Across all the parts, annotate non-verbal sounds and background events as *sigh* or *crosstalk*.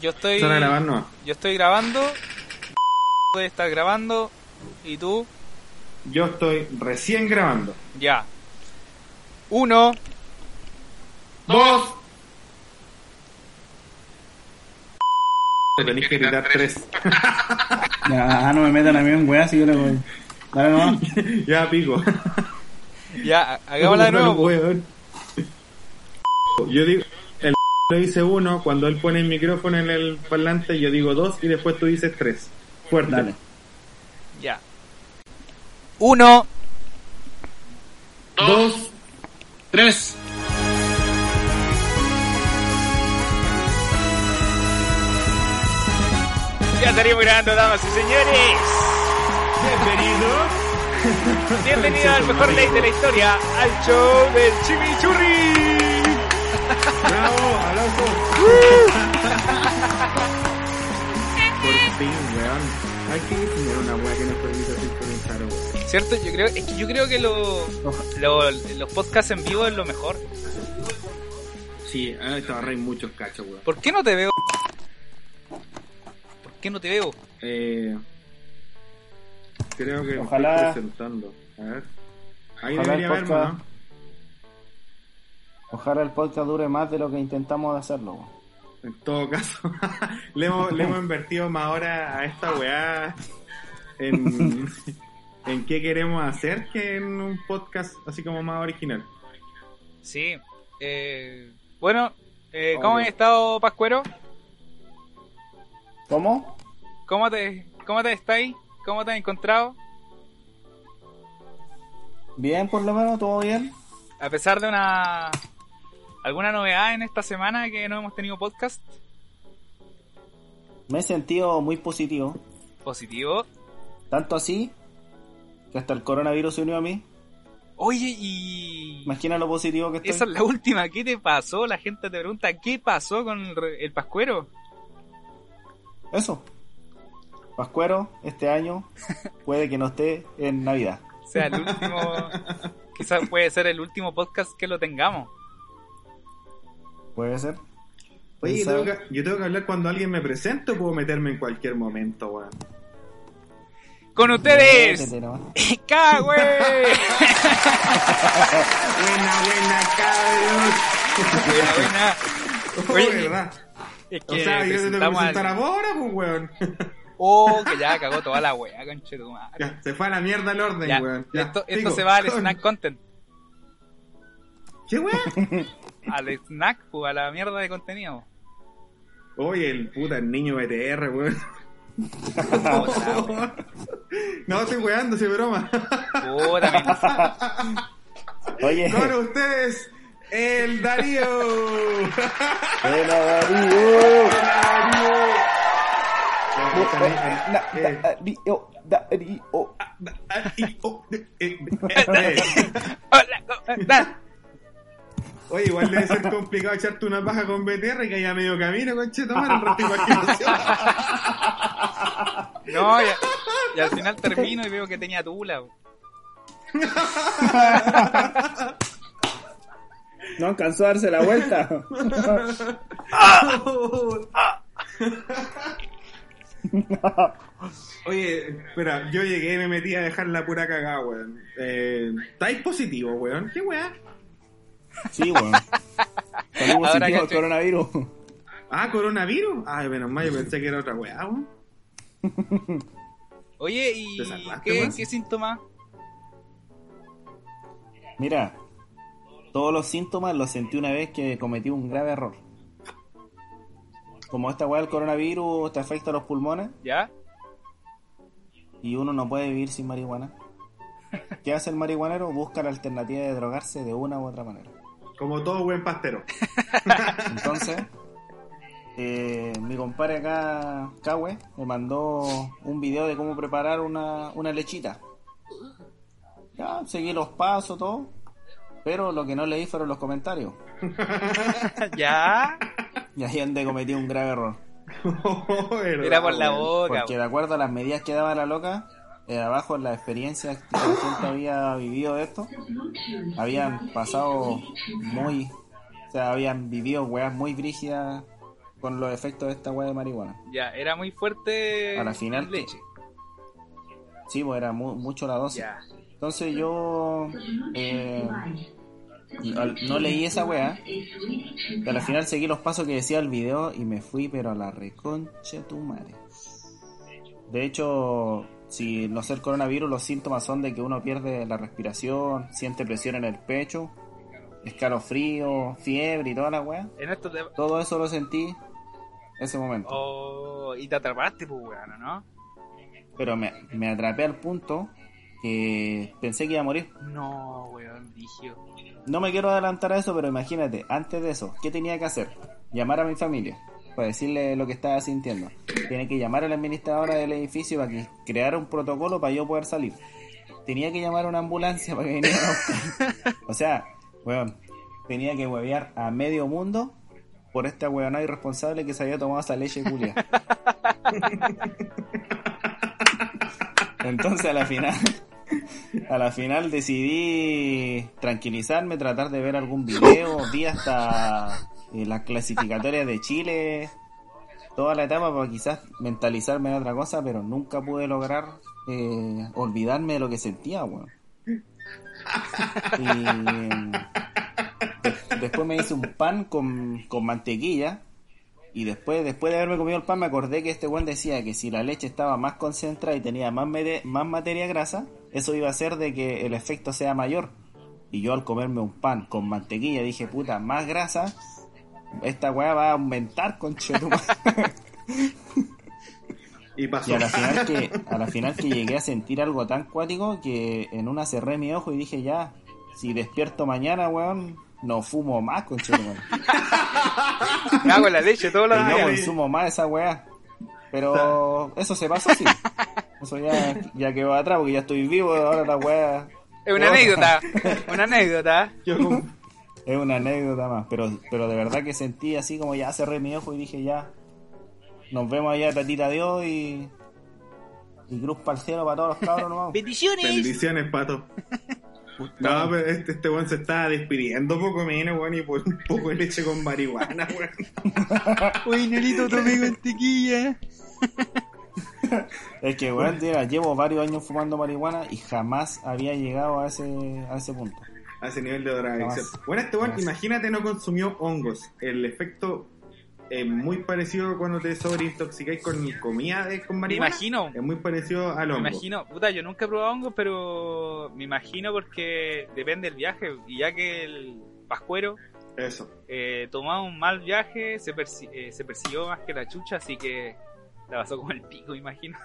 Yo estoy. No. Yo estoy grabando. Puede estar grabando. ¿Y tú? Yo estoy recién grabando. Ya. Uno. Dos. Te tenés que gritar tres. *laughs* Ya, no me metan a mí en weá, si yo le voy. Dale nomás. *laughs* ya pico. Ya, hagámosla de *laughs* nuevo. Yo digo, lo dice uno, cuando él pone el micrófono en el parlante, yo digo dos y después tú dices tres. Fuerte. Dale. Ya. Uno. Dos. Tres. Ya estaríamos grabando, damas y señores. Bienvenido. Bienvenido al mejor ley de la historia, al show del Chimichurri. Bravo, aplausos. Por fin, weón. Hay que tener una weá que nos permita sincronizar, weón. ¿Cierto? Yo creo, es que yo creo que lo, lo- los podcasts en vivo es lo mejor. Sí, ah, te ahorráis muchos cachos, weón. ¿Por qué no te veo? ¿Por qué no te veo? Eh, creo que me Ojalá- estoy presentando. A ver. Ahí Ojalá debería verme, podcast- ¿no? Ojalá el podcast dure más de lo que intentamos hacerlo. En todo caso, *laughs* le, hemos, le hemos invertido más horas a esta weá en, *laughs* en qué queremos hacer que en un podcast así como más original. Sí. Eh, bueno, eh, ¿cómo has estado, Pascuero? ¿Cómo? ¿Cómo te, cómo te estáis? ¿Cómo te has encontrado? Bien, por lo menos, todo bien. A pesar de una... ¿Alguna novedad en esta semana que no hemos tenido podcast? Me he sentido muy positivo. Positivo. Tanto así que hasta el coronavirus se unió a mí. Oye, y... Imagina lo positivo que estoy. Esa es la última. ¿Qué te pasó? La gente te pregunta, ¿qué pasó con el, Pascuero? Eso. Pascuero, este año *laughs* puede que no esté en Navidad. O sea, el último... Quizás puede ser el último podcast que lo tengamos. Puede ser. Oye, yo tengo, que, yo tengo que hablar cuando alguien me presente o puedo meterme en cualquier momento, weón. Con ustedes, Métete nomás. *laughs* ¡Cagüe! *laughs* Buena, buena, cabros. buena, buena. Oh, Oye, ¿verdad? Es O sea, yo te tengo que al- presentar ahora, pues, weón. *laughs* Oh, que ya cagó toda la wea, conche tu madre. Ya, se fue a la mierda el orden, Ya, weón. Ya, esto, se va al snack content. ¿Qué, weón? Al snack, pues, a la mierda de contenido. Oye, el puta el niño BTR, weón. No, estoy weando, es broma. Puta. Oye, Con ustedes, el Darío. ¡El Darío! Darío, Darío. eh. Hola. Oye, igual debe ser complicado echarte una paja con BTR que haya medio camino, conche, tomar el rato. *laughs* No, y al final termino y veo que tenía tula. *laughs* No alcanzó a darse la vuelta. *laughs* Oye, espera, yo llegué y me metí a dejar la pura cagada, weón. Eh, ¿Estáis positivo, weón? ¿Qué weá? Sí, weón. Positivo al cacho. coronavirus. Ah, coronavirus. Ay, menos mal, yo pensé que era otra weá, weón. *laughs* Oye, ¿y ¿Te salvaste, qué, qué síntomas? Mira, todos los síntomas los sentí una vez que cometí un grave error. Como esta weá del coronavirus te afecta a los pulmones ¿Ya? y uno no puede vivir sin marihuana. ¿Qué hace el marihuanero? Busca la alternativa de drogarse de una u otra manera. Como todo buen pastero. *laughs* Entonces, eh, mi compadre acá, Cahue, me mandó un video de cómo preparar una, una lechita. Ya, seguí los pasos, todo. Pero lo que no leí fueron los comentarios. *laughs* ¿Ya? Y ahí donde cometí un grave error. *laughs* Era por la boca. Porque de acuerdo a las medidas que daba la loca, eh, abajo en la experiencia que la gente había vivido de esto, habían pasado muy, o sea, habían vivido weas muy brígidas con los efectos de esta weá de marihuana. Ya, era muy fuerte. A la final, leche. Sí, pues era mu- mucho la dosis. Ya. Entonces yo eh, no leí esa weá. Pero al final seguí los pasos que decía el video y me fui, pero a la reconcha tu madre. De hecho, si no ser coronavirus, los síntomas son de que uno pierde la respiración, siente presión en el pecho, escalofrío, fiebre y toda la weá. En esto te... Todo eso lo sentí ese momento. Oh, y te atrapaste, pues, weón, ¿no? Pero me, me atrapé al punto que pensé que iba a morir. No, weón. No me quiero adelantar a eso, pero imagínate, antes de eso, ¿qué tenía que hacer? Llamar a mi familia para decirle lo que estaba sintiendo. Tiene que llamar a la administradora del edificio para que creara un protocolo para yo poder salir. Tenía que llamar a una ambulancia para que viniera a buscar. *laughs* O sea, weón, tenía que huevear a medio mundo por esta weonada irresponsable que se había tomado esa leche culia. *laughs* Entonces a la final, a la final decidí tranquilizarme, tratar de ver algún video, vi hasta eh, las clasificatorias de Chile, toda la etapa para quizás mentalizarme en otra cosa, pero nunca pude lograr eh, olvidarme de lo que sentía, weón. Y de- después me hice un pan con, con mantequilla. Y después, después de haberme comido el pan, me acordé que este weón decía que si la leche estaba más concentrada y tenía más, más materia grasa, eso iba a hacer de que el efecto sea mayor. Y yo al comerme un pan con mantequilla dije, puta, más grasa, esta weá va a aumentar con *laughs* Y pasó. Y a la final que, a la final que llegué a sentir algo tan cuático que en una cerré mi ojo y dije ya, si despierto mañana, weón, no fumo más con Me hago la leche todos Y los no días. consumo más esa weá. Pero eso se pasó así. Eso ya, ya quedó atrás porque ya estoy vivo, ahora la weá Es una anécdota. *laughs* Una anécdota. Yo es una anécdota más. Pero, pero de verdad que sentí así como ya cerré mi ojo y dije ya, nos vemos allá, tatita Dios y... Y cruz para el cielo para todos los cabros nomás. *laughs* Bendiciones. Bendiciones, pato. *laughs* No, pero este, este weón se estaba despidiendo poco menos, weón, y por un poco de leche con marihuana, *laughs* weón. Uy, Nelito, tomé mantequilla. Es que, weón, llevo varios años fumando marihuana y jamás había llegado a ese, a ese punto. A ese nivel de drogadicción. Jamás. Bueno, este weón, Jamás. imagínate, no consumió hongos. El efecto es muy parecido cuando te sobreintoxicáis con comida de, con Me marihuana. imagino. Es muy parecido al Me hongo. imagino, puta, yo nunca he probado hongos, pero me imagino porque depende del viaje. Y ya que el pascuero Eso. eh, tomaba un mal viaje, se, persi- eh, se persiguió más que la chucha, así que la pasó como el pico, me imagino.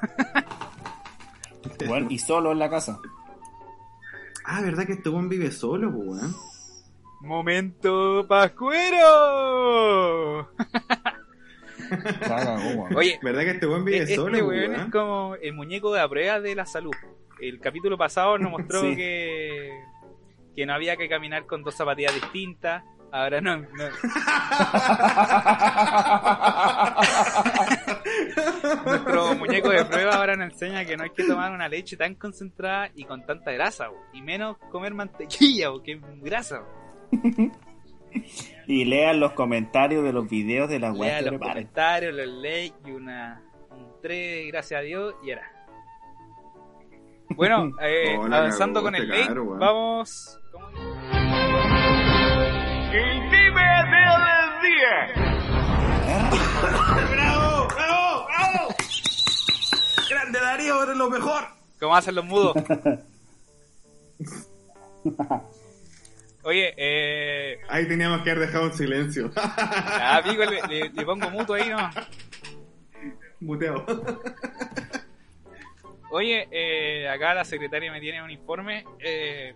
Weón, y solo en la casa. *laughs* Ah, ¿verdad que este weón vive solo, pues, weón? ¡Momento pascuero! *laughs* Oye, ¿Verdad que este weón vive este solo, weón weón? es como el muñeco de la prueba de la salud. El capítulo pasado nos mostró Sí. que, que no había que caminar con dos zapatillas distintas. Ahora no, no- *laughs* Nuestro muñeco de prueba ahora nos enseña que no hay que tomar una leche tan concentrada y con tanta grasa, bo, y menos comer mantequilla, bo, que es grasa. bo. Y lean los comentarios de los videos de weas que los preparen. comentarios, los likes y una, un 3, gracias a Dios, y era. Bueno, *laughs* eh, la avanzando con el este lake, cabro, weón. vamos. ¿cómo? ¡Bravo! ¡Bravo! ¡Bravo! ¡Grande Darío! ¡Eres lo mejor! ¿Cómo hacen los mudos? *laughs* Oye, eh. Ahí teníamos que haber dejado en silencio. Ah, pico, le, le- le pongo mutuo ahí, ¿no? Muteo. Oye, eh, acá la secretaria me tiene un informe. Eh,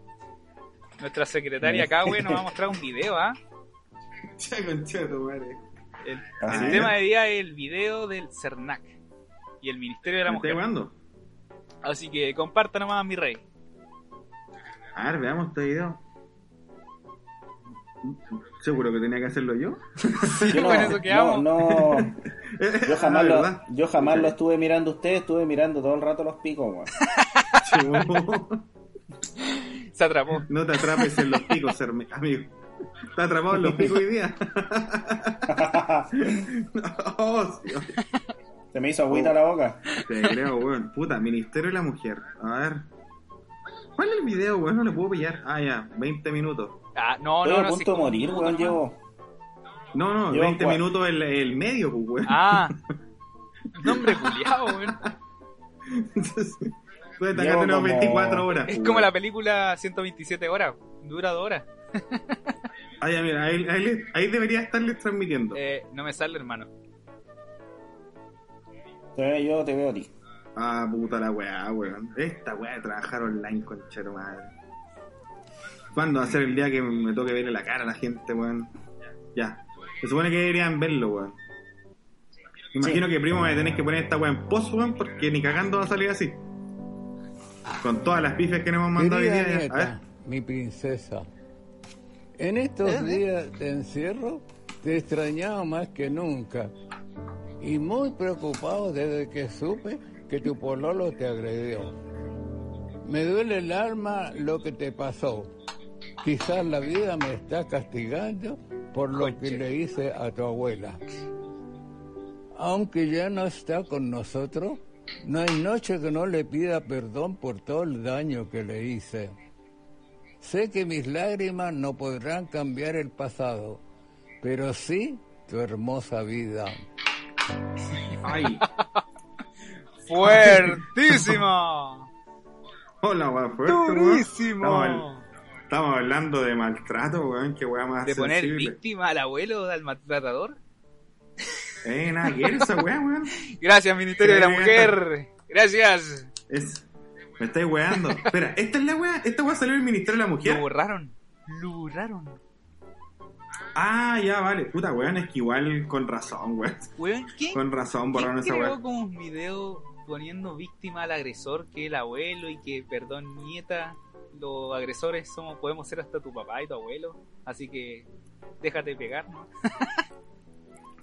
nuestra secretaria Cahue nos va a mostrar un video, ¿ah? *laughs* Madre. El, ¿Ah, el sí? tema de día es el video del CERNAC y el Ministerio de la ¿Me estás Mujer. jugando? Así que comparta nomás, mi rey. A ver, veamos este video. ¿Seguro que tenía que hacerlo yo? Yo no, con eso quedamos. no, no, *laughs* yo jamás, Ah, lo, yo jamás lo estuve mirando a ustedes, estuve mirando todo el rato los picos, weón. *laughs* Se atrapó. No te atrapes en los picos, amigo. Está atrapado en los picos hoy día. *laughs* *laughs* oh, sí. Se me hizo agüita la boca. Te creo, weón. Puta, Ministerio de la Mujer. A ver. ¿Cuál es el video, weón? No le puedo pillar. Ah, ya, 20 minutos. Ah, no, Estoy no, a no. punto de morir, weón. Llevo. No, no, Llevan 20 cua- minutos el, el medio, pues, weón. Ah, *laughs* nombre culiao, weón. Entonces, Entonces acá Llevo tenemos como- 24 horas. Es como la película 127 horas, dura dos horas. *laughs* Ah, ya, mira, ahí, ahí, ahí debería estarles transmitiendo. Eh, no me sale, hermano. Te veo yo, te veo a ti. Ah, puta la weá, weón. Esta weá de trabajar online, conchero madre. ¿Cuándo va a ser el día que me toque verle la cara a la gente, weón? Ya. Se supone que deberían verlo, weón. Me Imagino que primo me tenés que poner esta weá en post, weón, porque ni cagando va a salir así. Con todas las pifes que nos hemos mandado hoy día. A nieta, ver. mi princesa, en estos días de encierro te extrañaba más que nunca y muy preocupado desde que supe que tu pololo te agredió. Me duele el alma lo que te pasó. Quizás la vida me está castigando por lo que le hice a tu abuela. Aunque ya no está con nosotros, no hay noche que no le pida perdón por todo el daño que le hice. Sé que mis lágrimas no podrán cambiar el pasado, pero sí tu hermosa vida. Ay. *laughs* ¡Fuertísimo! Hola, fuerte, weón. ¡Durísimo! Estamos, estamos hablando de maltrato, weón. Qué weá más ¿De poner víctima al abuelo del maltratador? Eh, nada que ver esa weá, weón. Gracias, Ministerio de la Mujer. Gracias. Es... Me estáis weando. Espera, ¿esta es la weá? ¿Esta weá salió del Ministerio de la Lo Mujer? borraron. Lo borraron. Ah, ya, vale. Puta, weón, es que igual con razón, weón. Weón, ¿quién, Con razón borraron ¿quién esa weá. como un video poniendo víctima al agresor que el abuelo y que, perdón, nieta, los agresores somos podemos ser hasta tu papá y tu abuelo? Así que déjate pegar, ¿no?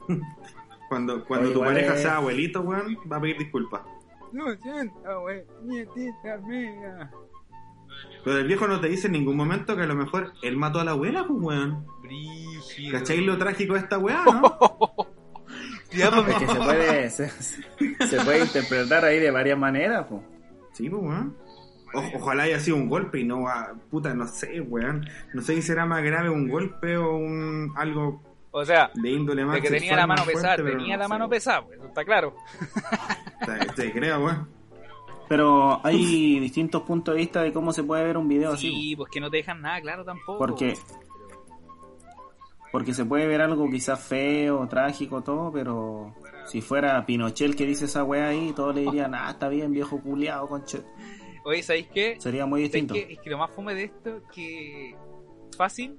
*laughs* Cuando, cuando Oye, tu pareja es- sea abuelito, weón, va a pedir disculpas. Lo siento, abuelo, nietita mía. Pero el viejo no te dice en ningún momento que a lo mejor él mató a la abuela, pues, weón. Brígido. ¿Cacháis lo trágico de esta weá, no? *laughs* Ya, pues, Es que se puede, se, se puede interpretar ahí de varias maneras, pues. Sí, pues, weón. O- ojalá haya sido un golpe y no, ah, puta, no sé, weón. No sé si será más grave un golpe o un algo O sea, de índole más de que tenía la mano fuerte, pesada, tenía no la mano pesada, pues, eso está claro. *laughs* Te, te creo, weón. Pero hay distintos puntos de vista de cómo se puede ver un video así. Sí, pues que no te dejan nada claro tampoco. Porque porque se puede ver algo quizás feo, trágico, todo, pero si fuera Pinochet el que dice esa weá ahí, todos le dirían, ah, está bien, viejo culiado, conche. Oye, ¿sabéis qué? Sería muy ¿Sabéis distinto. Es que lo más fome de esto es que fácil,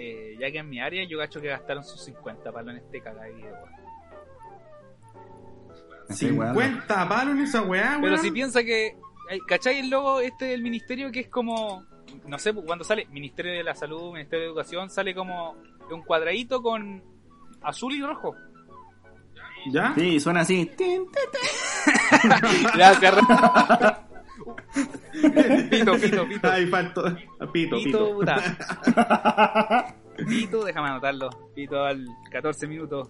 eh, ya que en mi área yo gacho que gastaron sus 50 palos en este cagada de video. weón. Me estoy weando. 50 palos en esa weá, weón. Pero si piensa que, ¿cachai el logo este del ministerio que es como, no sé, cuando sale Ministerio de la Salud, Ministerio de Educación, sale como un cuadradito con azul y rojo? ¿Ya? Sí, suena así. *laughs* Gracias. *laughs* pito, *laughs* pito, pito. Ay, faltó. Pito, Pito, pito. puta. *laughs* Pito, déjame anotarlo. Pito al 14 minutos.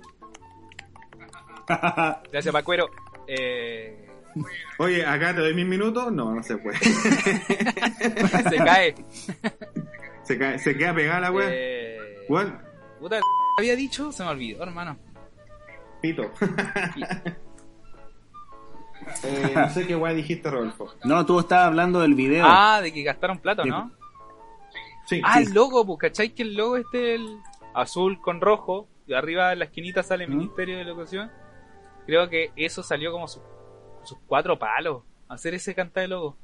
Gracias, Pacuero. Eh, Oye, acá te doy mis minutos. No, no se puede. *laughs* se cae. se, cae- se queda pegada la weá. Eh, puta, había dicho, se me olvidó, hermano. pito. Eh, no sé qué weá dijiste, Rodolfo. No, tú estabas hablando del video. Ah, de que gastaron plata. ¿no? Sí, Ah, sí. el logo, pues, ¿cachai? Que el logo este, el azul con rojo, y arriba en la esquinita sale ¿Mm? Ministerio de Educación. Creo que eso salió como sus, sus cuatro palos. Hacer ese canta de logo.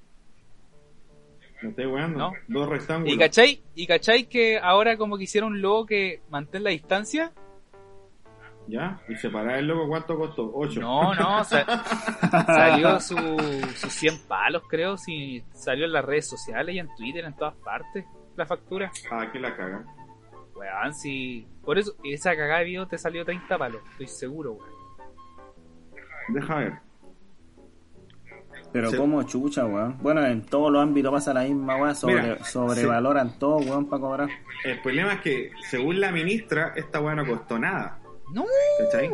Me estoy weando. No. Dos rectángulos. ¿Y cachai? ¿Y cachai que ahora como que hicieron un logo que mantén la distancia? ¿Ya? ¿Y separar el logo cuánto costó? 8. No, no, *laughs* sa- salió su, sus 100 palos, creo, si salió en las redes sociales y en Twitter, en todas partes, la factura. Ah, que la cagan. Weón, si... Por eso, esa cagada de video te salió 30 palos, estoy seguro, weón. Deja ver. Pero Se- como chucha, weón. Bueno, en todos los ámbitos pasa la misma weón. Sobre, Mira, sobrevaloran todo, weón, para cobrar. El problema es que, según la ministra, esta weá no costó nada. No. ¿Cachai?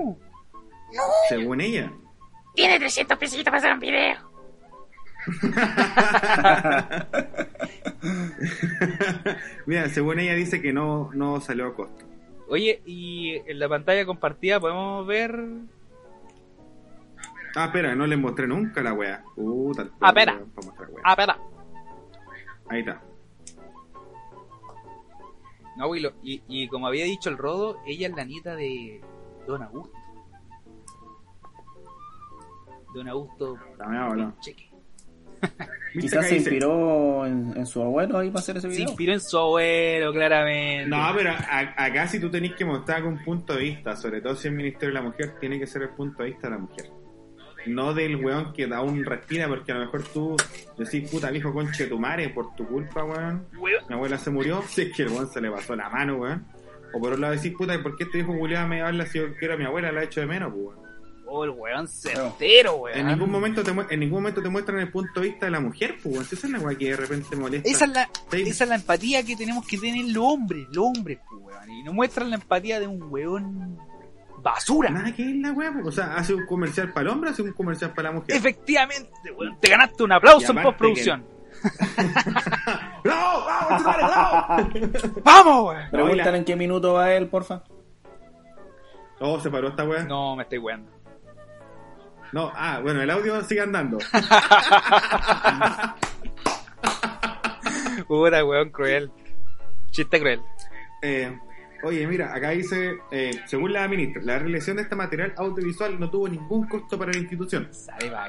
Según ella. Tiene 300 pesitos para hacer un video. *laughs* Mira, según ella dice que no, no salió a costo. Oye, y en la pantalla compartida podemos ver. Ah, espera, no les mostré nunca la weá. Puta, Ah, espera. Ah, espera. Ahí está. No, lo- y, y como había dicho el Rodo, ella es la nieta de Don Augusto. Don Augusto. Cheque. *laughs* ¿Viste Quizás se inspiró en, en su abuelo ahí para hacer ese Se video. inspiró en su abuelo, claramente. No, pero a- acá si tú tenés que mostrar con un punto de vista, sobre todo si es Ministerio de la Mujer, tiene que ser el punto de vista de la mujer. No del weón que da un respira, porque a lo mejor tú decís, puta, viejo conche de tu madre, por tu culpa, weón. Weón. Mi abuela se murió, *laughs* si es que el weón se le pasó la mano, weón. O por otro lado decís, puta, ¿y por qué este viejo culiado me habla si yo quiero a mi abuela, la he hecho de menos, pues, weón? Oh, el weón certero, weón. En ningún momento te, mu- en ningún momento te muestran el punto de vista de la mujer, pues, weón. Si Esa es la weá que de repente molesta. Esa es, la, Sí. esa es la empatía que tenemos que tener los hombres, los hombres, pues, weón. Y nos muestran la empatía de un weón basura. Nada que es la weá, o sea, hace un comercial para el hombre, hace un comercial para la mujer. Efectivamente, weón. Te ganaste un aplauso en postproducción. ¡Bravo! *laughs* ¡Vamos, chupare, bravo! *laughs* ¡Vamos, weón! Pregúntale en qué minuto va él, porfa. Oh, se paró esta weá. No, me estoy weando. No, ah, bueno, el audio sigue andando. *laughs* Puta, weón, cruel. Chiste cruel. Eh, oye, mira, acá dice, eh, según la ministra, la realización de este material audiovisual no tuvo ningún costo para la institución.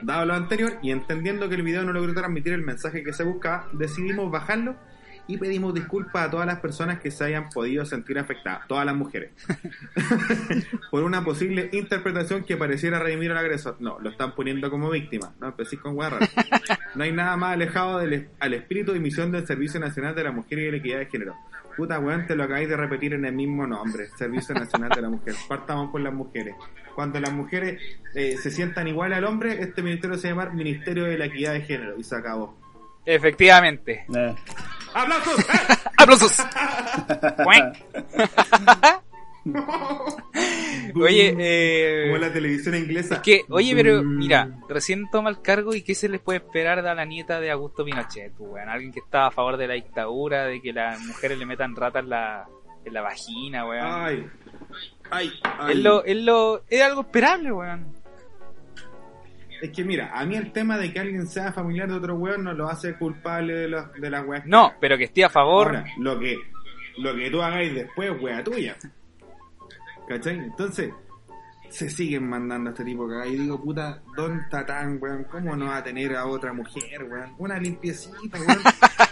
Dado lo anterior y entendiendo que el video no logró transmitir el mensaje que se buscaba, decidimos bajarlo y pedimos disculpas a todas las personas que se hayan podido sentir afectadas, todas las mujeres, *laughs* por una posible interpretación que pareciera redimir al agresor. No, lo están poniendo como víctima, no empecéis con guarra. No hay nada más alejado del al espíritu y misión del Servicio Nacional de la Mujer y de la Equidad de Género. Puta weón, te lo acabáis de repetir en el mismo nombre, Servicio Nacional de la Mujer. Partamos por las mujeres. Cuando las mujeres eh, se sientan igual al hombre, este ministerio se llama Ministerio de la Equidad de Género y se acabó. Efectivamente. Eh, ¡Aplausos! *laughs* ¡Eh! ¡Aplausos! *laughs* Oye, eh. Como la televisión inglesa. Es que, oye, pero Mm. mira, recién toma el cargo y qué se les puede esperar de la nieta de Augusto Pinochet, pues, weón. Alguien que está a favor de la dictadura, de que las mujeres le metan ratas en la, en la vagina, weón. Ay, ay, ay. Es lo, es lo, es algo esperable, weón. Es que mira, a mí el tema de que alguien sea familiar de otro weón no lo hace culpable de, los, de las weas. No, pero que esté a favor. Ahora, lo que, lo que tú hagáis después, wea tuya. ¿Cachai? Entonces, se siguen mandando a este tipo que y digo, puta, don Tatán, weón, ¿cómo no va a tener a otra mujer, weón? Una limpiecita, weón.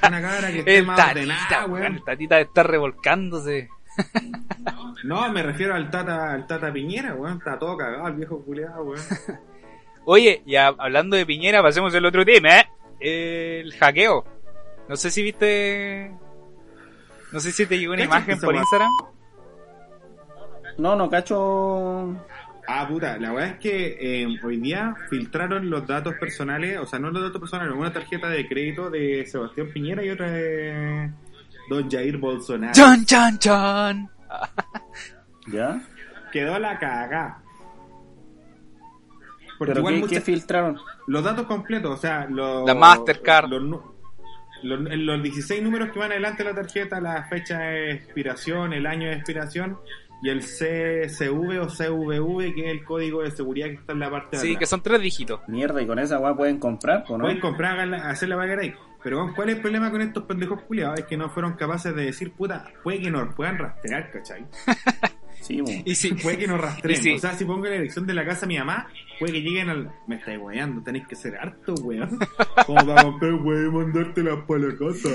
Una cabra que *laughs* esté más ordenada, weón. tatita está revolcándose. No, me refiero al Tata, al Tata Piñera, weón. Está todo cagado, el viejo culeado, weón. *laughs* Oye, y a- hablando de Piñera, pasemos al otro tema, ¿eh? El hackeo. No sé si viste. No sé si te llegó una imagen por. Instagram. no, no cacho. Ah, puta, la verdad es que eh, hoy día filtraron los datos personales, o sea, no los datos personales, una tarjeta de crédito de Sebastián Piñera y otra de Don Jair Bolsonaro. ¡Chan, chan, chan! *laughs* ¿Ya? Quedó la cagá. Porque ¿Pero igual qué, mucha- qué filtraron? los datos completos, o sea, los... La Mastercard. Los, los, los 16 números que van adelante de la tarjeta, la fecha de expiración, el año de expiración y el CSV o CVV, que es el código de seguridad que está en la parte de Sí, atrás. que son tres dígitos. Mierda, y con esa weá pueden comprar, ¿o no? Pueden comprar, hacer la vaga ahí. Pero ¿cuál es el problema con estos pendejos culiados? Es que no fueron capaces de decir, puta, puede que nos puedan rastrear, ¿cachai? *laughs* Sí. Y sí, Puede que nos rastreen. *laughs* O sea, si pongo la dirección de la casa de mi mamá, puede que lleguen al... Me estáis weando, tenéis que ser harto, weón. *laughs* Como para comprar, weón, mandártelas para la casa.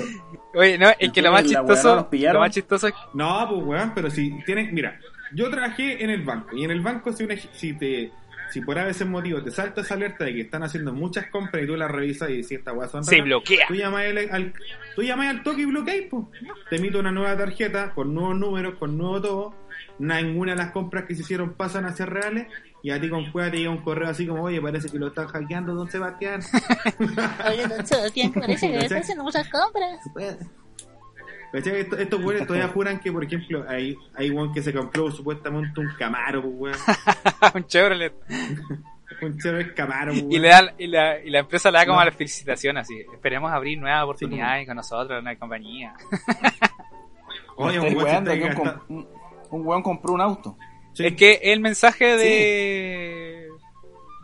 Oye, no, es que lo más chistoso, lo más chistoso es No, pues weón, pero si tienes, mira, yo trabajé en el banco y en el banco si, una- si te si por a veces motivo te salta esa alerta de que están haciendo muchas compras y tú las revisas y si esta weá son Se raras, bloquea. Tú llamas al, al- tú llamas al toque y bloqueas, po. Te emito una nueva tarjeta con nuevos números, con nuevo todo. Ninguna de las compras que se hicieron pasan a ser reales. Y a ti con cueva te llega un correo así como, oye, parece que lo están hackeando, don Sebastián. *laughs* Oye, don Sebastián, parece que está haciendo muchas compras. ¿Cachai? Estos, estos güeyes todavía juran que, por ejemplo, hay, hay un que se compró supuestamente un Camaro, pues, weón. *laughs* un Chevrolet. *laughs* Un Chevrolet Camaro, pues, Y, le da, y, la, y la empresa le da como No. la felicitación así. Esperemos abrir nuevas oportunidades con nosotros, una compañía. *laughs* Oye, Estoy un weón que un, gasta- com- un, un weón compró un auto. Sí. Es que el mensaje de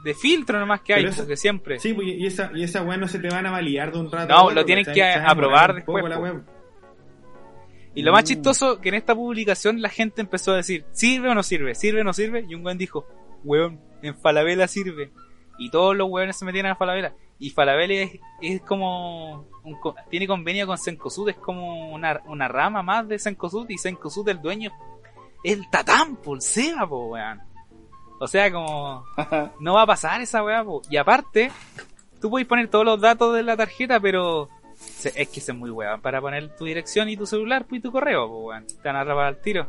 de filtro nomás que hay, eso- porque siempre. Sí, pues, y esa, y esa weá no se te van a validar de un rato. No, otro, lo tienen ¿cachai? que aprobar demorar un poco después, la. Y lo más Mm. chistoso que en esta publicación la gente empezó a decir, ¿sirve o no sirve? ¿Sirve o no sirve? Y un weón dijo, weón, en Falabella sirve. Y todos los weones se metieron a Falabella. Y Falabella es, es como, un tiene convenio con Sencosud, es como una, una rama más de Sencosud. Y Sencosud, el dueño, es el tatán, por Seba, po, weón. O sea, como, *laughs* no va a pasar esa weá, po. Y aparte, tú puedes poner todos los datos de la tarjeta, pero es que ese es muy weón para poner tu dirección y tu celular pues, y tu correo, pues weón. Te van a atrapar al tiro.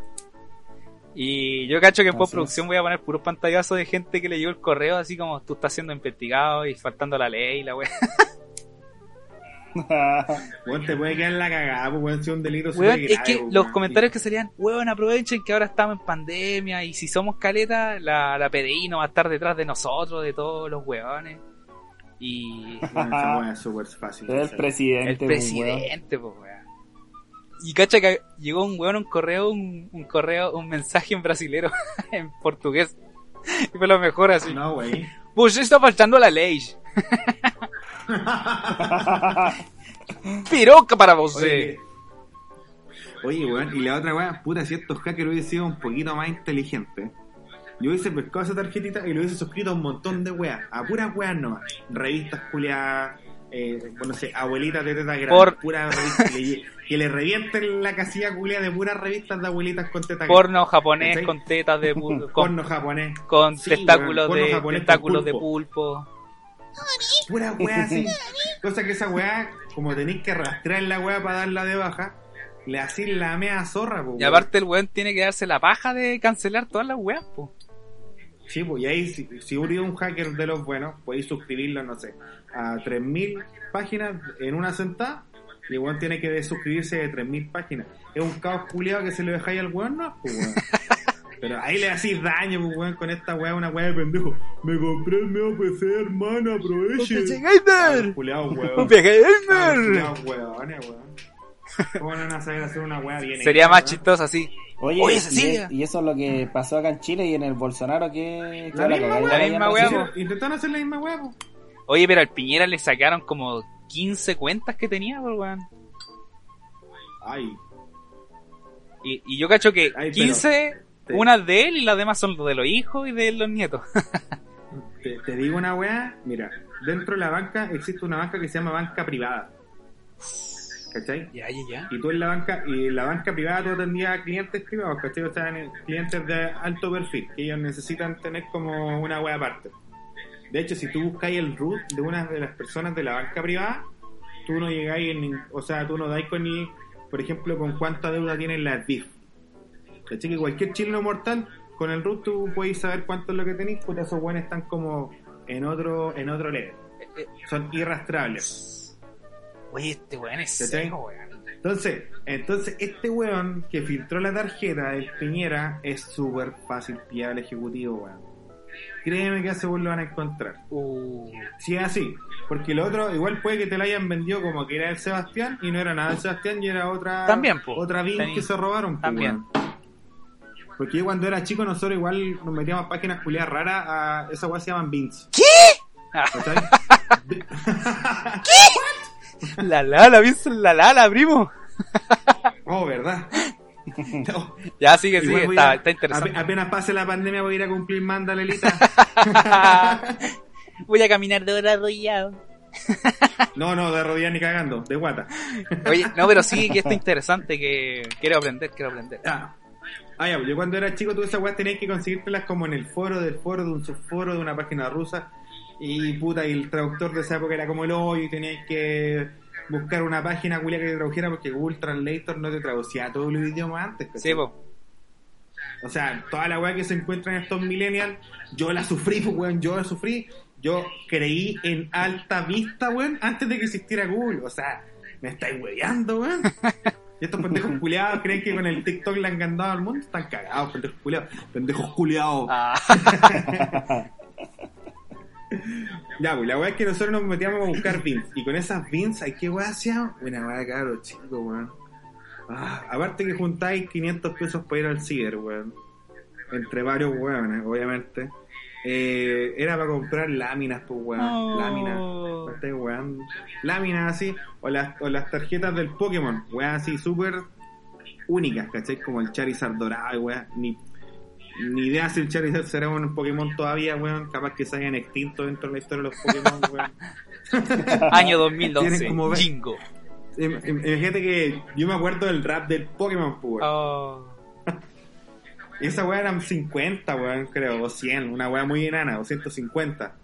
Y yo cacho que en postproducción voy a poner puros pantallazos de gente que le llegó el correo, así como tú estás siendo investigado y faltando la ley y la weá. *laughs* *laughs* Weón, te puede quedar la cagada, pues, weón, si es un delito Weón, es grave, que pues, los weón. comentarios que serían, weón, aprovechen que ahora estamos en pandemia y si somos caleta, la, la PDI no va a estar detrás de nosotros, de todos los weones. Y *laughs* Weón, es súper fácil. el presidente. El pues, presidente, pues, weón. Y cacha que llegó un weón, un correo, un, un correo, un mensaje en brasilero, *laughs* en portugués. Y fue lo mejor así. No, wey. Pues está faltando la ley. *laughs* Piroca para vos. Oye, oye, weón, y la otra weá, puta, si estos hackers hubiesen sido un poquito más inteligentes, yo hubiese pescado esa tarjetita y lo hubiese suscrito a un montón de weas, a puras weas nomás, revistas culiadas, eh, bueno, no sé, abuelitas de teta grande, Por- puras revistas, que le, que le revienten la casilla culiada de puras revistas de abuelitas con teta Porno japonés ¿Cachai? con tetas de pu- grande, *laughs* con, porno japonés, con Sí, porno de japonés con tentáculos de pulpo. pulpo. pura weá así. Cosa que esa weá, como tenéis que rastrear la weá para darla de baja, le hacís la mea zorra, po, Y aparte el weón tiene que darse la paja de cancelar todas las weas, pues. Sí, pues y ahí si, si un hacker de los buenos, podéis suscribirlo, no sé, a 3.000 páginas en una sentada, y el weón tiene que desuscribirse de 3.000 páginas. Es un caos culiado que se lo dejáis al weón, ¿no? Pues, weón. *laughs* Pero ahí le hacís daño, pues, weón, con esta weá, una weá de pendejo. Me compré el nuevo PC, hermano, aproveche. gamer! Culiado, weón. gamer! Culiados weones, weón. ¿Cómo no van a saber hacer una weá bien Sería más chistoso así. Oye, Oye, y, Cecilia. y eso es lo que pasó acá en Chile y en el Bolsonaro que... que La la misma Hicieron- Intentaron hacer la misma weá. Oye, pero al Piñera le sacaron como 15 cuentas que tenía, weón. Ay, Y, y yo cacho que Ay, pero- 15, te- unas de él y las demás son de los hijos y de los nietos. *laughs* te, te digo una weá, mira, dentro de la banca existe una banca que se llama banca privada. ¿Cachai? ya, ya, ya. Y tú en la banca, y en la banca privada tú atendías a clientes privados, ¿cachai? O sea, en- clientes de alto perfil, que ellos necesitan tener como una wea aparte. De hecho, si tú buscáis el root de una de las personas de la banca privada, tú no llegáis en, o sea, tú no dais con ni, por ejemplo, con cuánta deuda tienen las BIF. ¿Cachai? Que cualquier chileno mortal, con el root tú puedes saber cuánto es lo que tenéis, pues esos buenos están como en otro, en otro level. Eh, eh, Son irrastrables. Oye, este weón es seco, weón. Entonces, entonces este weón que filtró la tarjeta del Piñera es súper fácil pillar al ejecutivo, weón. Créeme que ese weón lo van a encontrar. Uh, Si es así, porque lo otro, igual puede que te lo hayan vendido como que era el Sebastián y no era nada el Sebastián y era otra También, po. otra Tení- que se robaron. po, también. weón. Porque yo cuando era chico nosotros igual nos metíamos páginas culiadas raras a esa weá se llaman BINs. Ah. ¿Cachai? *laughs* *laughs* *laughs* la lala, ¿viste? La lala, primo. oh, ¿verdad? *laughs* No. Ya, sigue, sigue, Igual está, a- está interesante. ape- Apenas pase la pandemia voy a ir a cumplir manda, Lelita. *laughs* Voy a caminar de hora arrollado. No, no, de rodillas ni cagando, de guata. Oye, no, pero sí que está interesante que quiero aprender, quiero aprender. Ah, Ah, ya, yo cuando era chico, tú esas weas tenías que conseguírtelas como en el foro del foro, de un subforo, de una página rusa. Y puta, y el traductor de esa época era como el hoyo y tenías que buscar una página culia que te tradujera porque Google Translator no te traducía a todos los idiomas antes. ¿cachai? Sí, po. O sea, toda la weá que se encuentra en estos millennials, yo la sufrí, pues, weón, yo la sufrí. Yo creí en alta vista, weón, antes de que existiera Google. O sea, me estáis weyando, weón. *laughs* Y estos pendejos culiados creen que con el TikTok le han ganado al mundo. Están cagados, pendejos culiados. Pendejos culiados. Ah, *laughs* Ya, pues la weá es que nosotros nos metíamos a buscar beans. Y con esas beans, ¿hay qué weá hacíamos? Una weá caro, chico, weón. Ah, aparte que juntáis 500 pesos para ir al ciber, weón. Entre varios weones, obviamente. Eh, era para comprar láminas, pues, weón. Oh. Láminas. Weón. Láminas así. O las, o las tarjetas del Pokémon. Weón así, súper únicas, ¿cachai? Como el Charizard dorado, weón. Ni, ni idea si el Charizard será un Pokémon todavía, weón. Capaz que se hayan extinto dentro de la historia de los Pokémon, *laughs* weón. año 2012. Tienen como Jingo. Im- im- Imagínate que yo me acuerdo del rap del Pokémon, pues, weón. Oh. *laughs* Esa weá eran 50, weón, creo, o 100, una weá muy enana, o 150.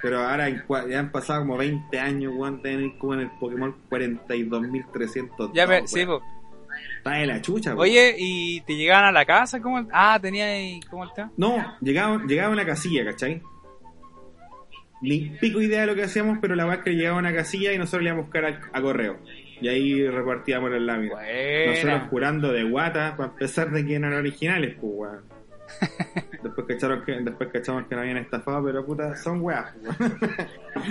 Pero ahora ya han pasado como 20 años, weón, tienen como en el Pokémon 42.300. Ya, me, sí, po. Está de la chucha, weón. Oye, ¿y te llegaban a la casa? ¿Cómo? el- Ah, tenía ahí... ¿Cómo el tema? No, llegaba, llegaba a una casilla, ¿cachai? Ni pico idea de lo que hacíamos, pero la weá es que llegaba a una casilla y nosotros le íbamos a buscar a, a correo. Y ahí repartíamos las láminas. Nosotros Buena. jurando de guata, para pesar de que eran originales, pues weón. *laughs* Después cacharon que, después cachamos que no habían estafado, pero puta, son weas, weón.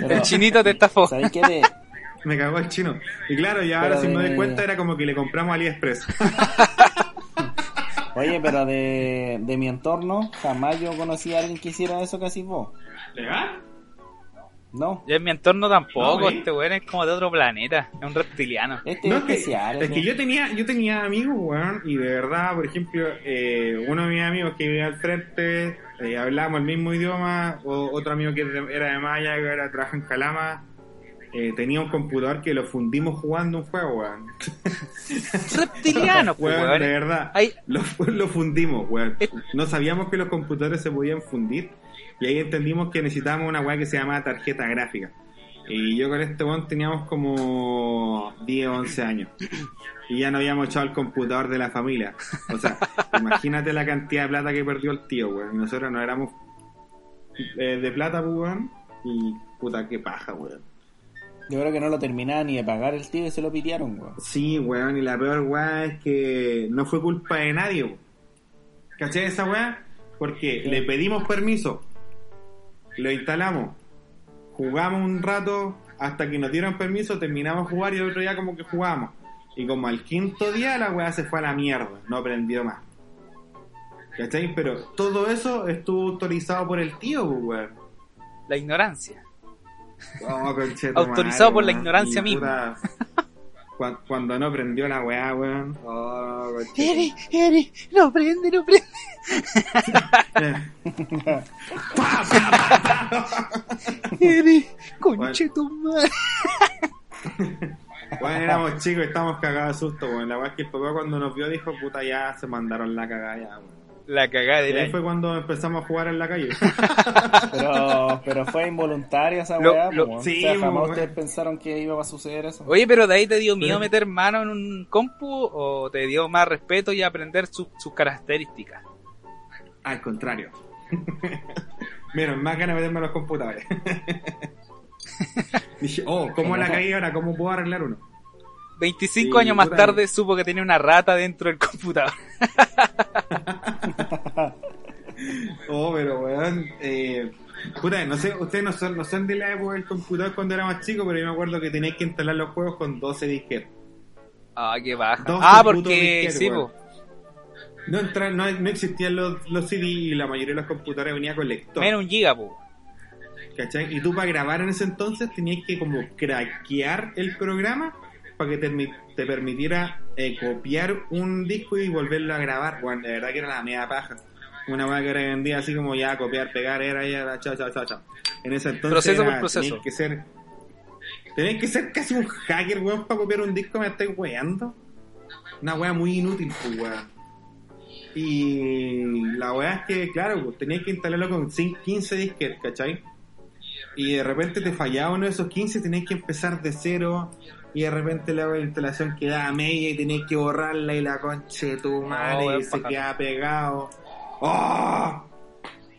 Pero, El chinito te estafó. ¿Sabéis qué? Me cagó el chino. Y claro, y ahora Pero si me doy cuenta era como que le compramos a AliExpress. *laughs* oye, pero de, de mi entorno, jamás yo conocí a alguien que hiciera eso así vos. ¿Legal? No, Yo en mi entorno tampoco, No, ¿eh? este weón es como de otro planeta, es un reptiliano. este No, es que, especial. es que yo tenía, yo tenía amigos, weón, y de verdad, por ejemplo, eh, uno de mis amigos que vivía al frente, eh, hablábamos el mismo idioma, o otro amigo que era de Maya, que ahora trabaja en Calama, eh, tenía un computador que lo fundimos jugando un juego, weón. *laughs* Reptiliano, pues, Weón, weón. de verdad. Hay- Lo, lo fundimos, weón. Eh. No sabíamos que los computadores se podían fundir. Y ahí entendimos que necesitábamos una weá que se llamaba tarjeta gráfica. Y yo con este weón teníamos como 10 o 11 años. Y ya no habíamos echado el computador de la familia. O sea, *laughs* imagínate la cantidad de plata que perdió el tío, weón. Nosotros no éramos eh, de plata, pues, weón. Y puta, qué paja, weón. Yo creo que no lo terminaba ni de pagar el tío y se lo pitearon, weón. Sí, weón, y la peor weá es que no fue culpa de nadie. weón. ¿Cachai esa weá? Porque le pedimos permiso, lo instalamos, jugamos un rato hasta que nos dieron permiso, terminamos de jugar y el otro día como que jugamos. Y como al quinto día la weá se fue a la mierda, no aprendió más. ¿Cachai? Pero todo eso estuvo autorizado por el tío, pues, weón. La ignorancia. Oh, Autorizado madre, por la ignorancia misma. *laughs* Cuando no prendió la weá, weón. Oh. Eri, Eri, no prende, no prende. *laughs* Eri, conche tu madre. Bueno, éramos chicos y estábamos cagados de susto, weón. La weá es que el papá cuando nos vio dijo, puta, ya se mandaron la cagada ya, weón. La cagada Y de ahí la... fue cuando empezamos a jugar en la calle. *laughs* Pero, pero fue involuntaria esa Lo- weá, lo- sí, o sea, jamás ustedes pensaron que iba a suceder eso. Oye, pero de ahí te dio miedo meter mano en un compu o te dio más respeto y aprender su- sus características. Al contrario. *laughs* Miren, más ganas de meterme a los computadores. *laughs* Dije, oh, ¿cómo la caí ahora? ¿Cómo puedo arreglar uno? 25 Sí, años más tarde supo que tenía una rata dentro del computador. *laughs* *laughs* Oh, pero weón, eh, puta, no sé, ustedes no son, no son de la época del computador cuando era más chico, pero yo me acuerdo que tenéis que instalar los juegos con 12 disquetes. Ah, qué baja. Ah, porque sí, po. No, entra- no, no existían los, los CD y la mayoría de los computadores venía con lector. Menos un giga, po. ¿Cachai? Y tú para grabar en ese entonces tenías que como craquear el programa para que te, permi- te permitiera eh, copiar un disco y volverlo a grabar. Bueno, de verdad que era la media paja. Una weá que era hoy en día así como ya copiar, pegar, era ya, chao, chao, chao, chao. En ese entonces era- tenías que ser tenías que ser casi un hacker, weón, para copiar un disco, me estáis weando. Una weá muy inútil, pues weón. Y la weá es que, claro, pues, tenías que instalarlo con cin- 15 disquetes, ¿cachai? Y de repente te fallaba uno de esos 15, tenías que empezar de cero. Y de repente la instalación quedaba media y tenías que borrarla y la concha de tu madre y se quedaba pegado. ¡Oh!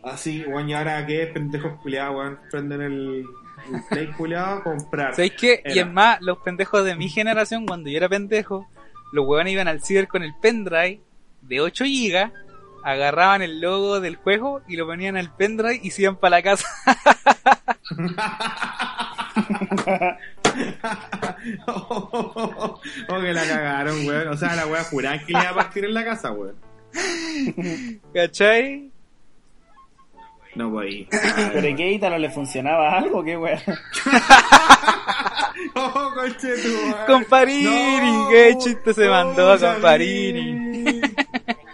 Así, weón, y ahora que es pendejos culiados, weón, prenden el, el play culiado a comprar. ¿Sabéis qué? Y es más, los pendejos de mi generación, cuando yo era pendejo, los huevones iban al ciber con el pendrive de 8 GB, agarraban el logo del juego y lo ponían al pendrive y se iban para la casa. *laughs* *laughs* oh, que la cagaron, weón. O sea, la weá juraba que le iba a partir en la casa, weón. ¿Cachai? No, pues ¿Pero ¿y qué Ítalo le funcionaba algo? ¿Qué weón? *laughs* Oh, conche tu. Comparini, No, qué chiste se mandó Comparini.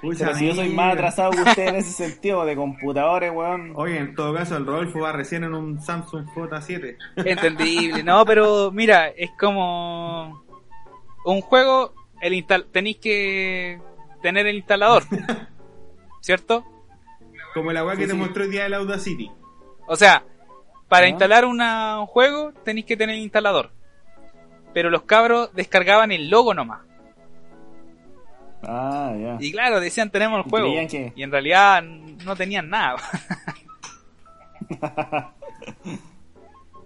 Pucha Pero si yo soy más atrasado que usted en ese *laughs* sentido, de computadores, weón. Oye, en todo caso, el Rodolfo va recién en un Samsung J7. Entendible. No, pero mira, es como un juego, el instal tenéis que tener el instalador. *laughs* ¿Cierto? Como la weá que Sí, te sí. mostró el día del Audacity. O sea, para instalar una- un juego tenéis que tener el instalador. Pero los cabros descargaban el logo nomás. Ah, ya. Y claro, decían tenemos el Y juego. que- Y en realidad no tenían nada. *laughs*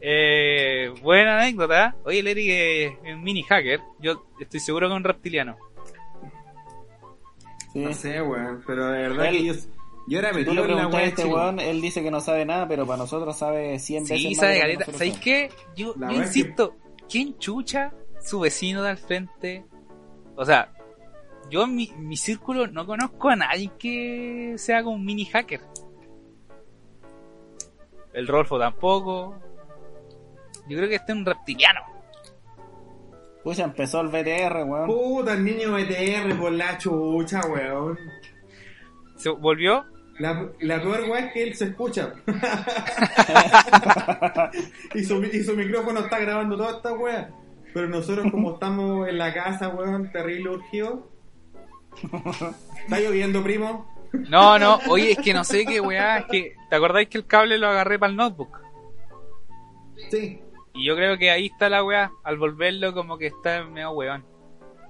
eh, buena anécdota. Oye, Eric es un mini hacker. Yo estoy seguro que es un reptiliano. Sí. No sé, weón. Pero de verdad Él- que yo, yo era metido le en la weá este weón, él dice que no sabe nada, pero para nosotros sabe 100 veces Sí, más sabe de lo que galeta. nosotros ¿Sabéis qué? Yo, que- insisto, ¿quién chucha su vecino de al frente? O sea, yo en mi, mi círculo no conozco a nadie que sea como un mini hacker. El Rolfo tampoco. Yo creo que este es un reptiliano. Pucha, empezó el VTR, weón. Puta, el niño BTR por la chucha, weón. ¿Se volvió? La, la peor weá es que él se escucha. *laughs* y, su, y su micrófono está grabando toda esta weá. Pero nosotros como estamos en la casa, weón, terrible urgido. ¿Está lloviendo, primo? No, no, oye, es que no sé qué weá, es que, ¿te acordáis que el cable lo agarré para el notebook? Sí. Y yo creo que ahí está la weá, al volverlo como que está medio weón.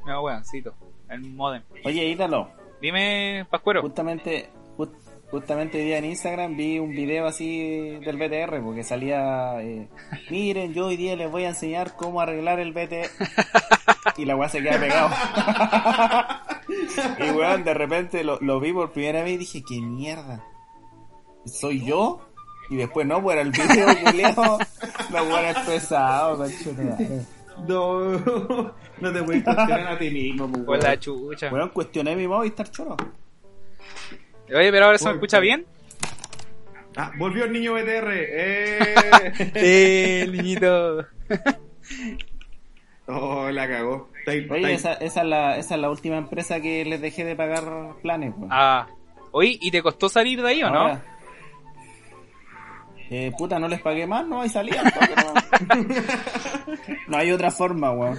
Medio weoncito, el modem. Oye, Ítalo, Dime, Pascuero. justamente, ju- justamente hoy día en Instagram vi un video así del VTR, porque salía, eh, miren, yo hoy día les voy a enseñar cómo arreglar el VTR. *laughs* Y la weá se queda pegado. *laughs* y weón, de repente lo, lo vi por primera vez y dije, ¿qué mierda? ¿Soy yo? Y después no, pues era el video *laughs* culiao. La weá es pesado, conchetumare. No, *laughs* no te puedes cuestionar a ti mismo, pues, Con weón. la chucha. Weón, cuestioné mi Movistar choro. Oye, pero ahora se me escucha bien. Ah, volvió el niño BTR. ¡Eh! *laughs* Eh, niñito. Oh, la cagó. Está ahí- está Oye, esa, esa, es la, esa es la última empresa que les dejé de pagar planes, weón. Ah. Oye, ¿y te costó salir de ahí o no? Eh, puta, no les pagué más, no hay salida. no. no hay otra forma, weón.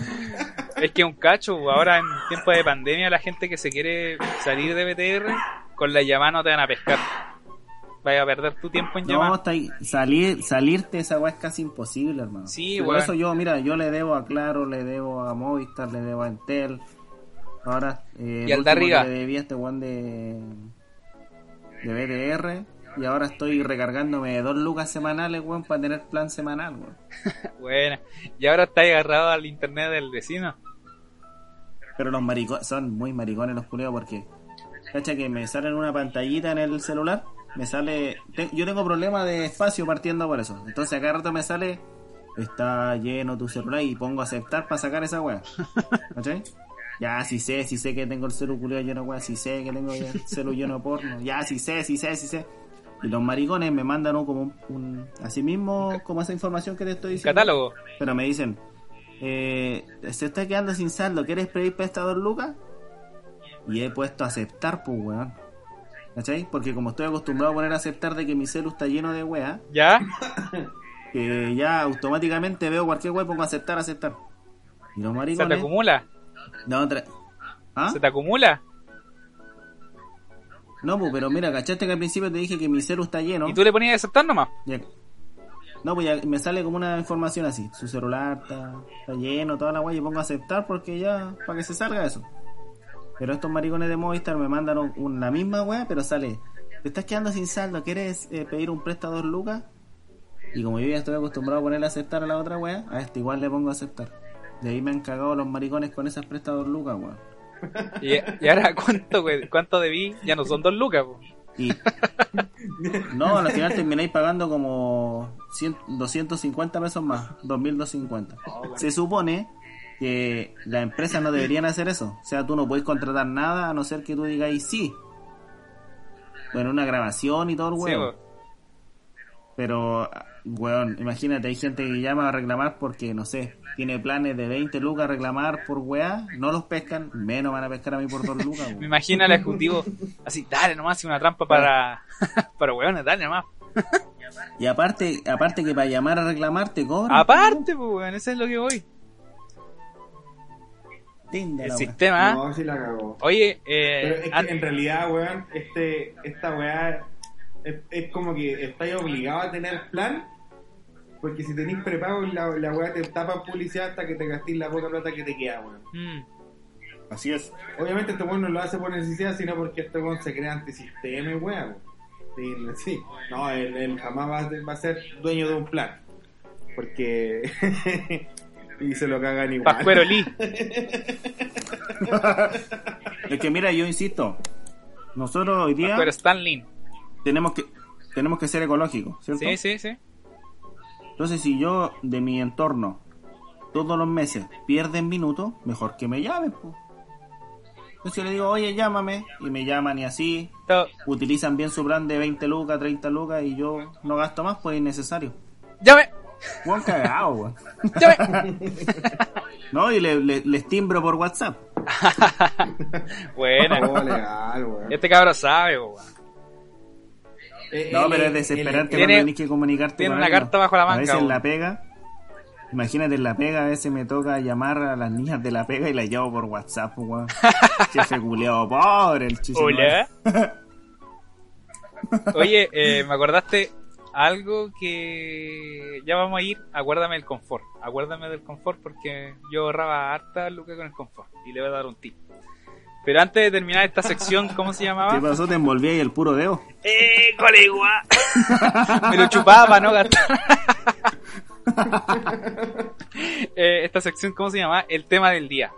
Es que un cacho, ahora en tiempo de pandemia la gente que se quiere salir de BTR, con la llamada no te van a pescar. Vaya a perder tu tiempo en No, llamada. está ahí. Salir, salirte esa weá es casi imposible, hermano. Sí, Por eso yo, mira, yo le debo a Claro, le debo a Movistar, le debo a Entel. Ahora, eh, Y el de último arriba. Le debía este weón de, de BTR. Y ahora estoy recargándome dos lucas semanales, weón, para tener plan semanal, weón. *laughs* Buena. Y ahora está agarrado al internet del vecino. Pero los maricones, son muy maricones los culeos porque, cacha que me sale en una pantallita en el celular, me sale, te- yo tengo problema de espacio partiendo por eso. Entonces acá rato me sale, está lleno tu celular y pongo aceptar para sacar esa weá. *laughs* ¿Cachai? Ya, sí sé, sí sé que tengo el celu culiao lleno de weá, sí sé que tengo el celu lleno de porno, ya, sí sé, sí sé, sí sé. Y los maricones me mandan ¿no? como un, un- así mismo como esa información que te estoy diciendo. Catálogo. Pero me dicen, eh, se está quedando sin saldo, ¿quieres pedir prestador Lucas? Y he puesto aceptar, pues, weón. ¿Cachai? Porque como estoy acostumbrado a poner aceptar de que mi celu está lleno de weá, ¿Ya? que *laughs* ya automáticamente veo cualquier weá y pongo aceptar, aceptar. Y los ¿Se te maricones... acumula? No, tra- ¿Ah? ¿Se te acumula? No, pues, pero mira, ¿cachaste que al principio te dije que mi celu está lleno? Y tú le ponías a aceptar nomás. Ya- No, pues ya me sale como una información así. Su celular está, está lleno, toda la guay. Y pongo a aceptar porque ya, para que se salga eso. Pero estos maricones de Movistar me mandan un- un- la misma weá, pero sale. Te estás quedando sin saldo, ¿quieres eh, pedir un préstamo de dos lucas? Y como yo ya estoy acostumbrado a ponerle a aceptar a la otra weá, a este igual le pongo a aceptar. De ahí me han cagado los maricones con esas prestados lucas, weón. *laughs* Y, y ahora, ¿cuánto, güey? ¿Cuánto debí? Ya no son dos lucas, po. Y. No, al final termináis pagando como 100 250 pesos más, 2250. Se supone que las empresas no deberían hacer eso. O sea, tú no puedes contratar nada a no ser que tú digáis sí. Bueno, una grabación y todo el huevo. po. Pero, weón, imagínate, hay gente que llama a reclamar porque, no sé, tiene planes de 20 lucas a reclamar por weá, no los pescan, menos van a pescar a mí por 2 *laughs* lucas, Me weón. imagino al ejecutivo así, dale nomás, una trampa para, *laughs* para weones, dale nomás. Y aparte, aparte que para llamar a reclamar te cobran. Aparte, pues, weón, eso es lo que voy. Tinda El sistema. No, sí la cagó. Oye, Pero eh, es que en realidad, weón, este, esta weá es, es como que estáis obligado a tener plan. Porque si tenéis prepago, la, la weá te tapa publicidad hasta que te gastéis la poca plata que te queda, weón. mm, Así es. Obviamente este weón no lo hace por necesidad, sino porque este weón se crea antisistema y weá, weón. Sí, sí. No, él, él jamás va a, ser- va a ser dueño de un plan. Porque... *laughs* y se lo cagan igual. Pascuero Lee. Es que mira, yo insisto, nosotros hoy día Stanley. tenemos que tenemos que ser ecológicos, ¿cierto? Sí, sí, sí. Entonces, si yo de mi entorno todos los meses pierden minutos, mejor que me llamen. po. Entonces le digo, oye, llámame, y me llaman y así, utilizan bien su plan de 20 lucas, 30 lucas, y yo no gasto más, pues es innecesario. Llame, Buen cagado, weón. *laughs* No, y le, le- les timbro por WhatsApp. *laughs* Buena. Oh, legal, weón. Este cabro sabe, weón. Eh, No, pero es desesperante cuando tenés que comunicarte tiene con una carta bajo la A manga, veces en weón. la pega, imagínate en la pega, a veces me toca llamar a las niñas de la pega y las llamo por WhatsApp, weón. *laughs* Jefe culiao, pobre el chico. Hola. Oye, eh, me acordaste algo que ya vamos a ir. Acuérdame del confort. Acuérdame del confort porque yo ahorraba harta lucas con el confort y le voy a dar un tip. Pero antes de terminar esta sección, ¿cómo se *laughs* ¿Qué llamaba? pasó? ¿Te envolví ahí el puro dedo? ¡Eh, colegua! *laughs* Me lo chupaba para no gastar. *laughs* Eh, esta sección, ¿cómo se llama? El tema del día.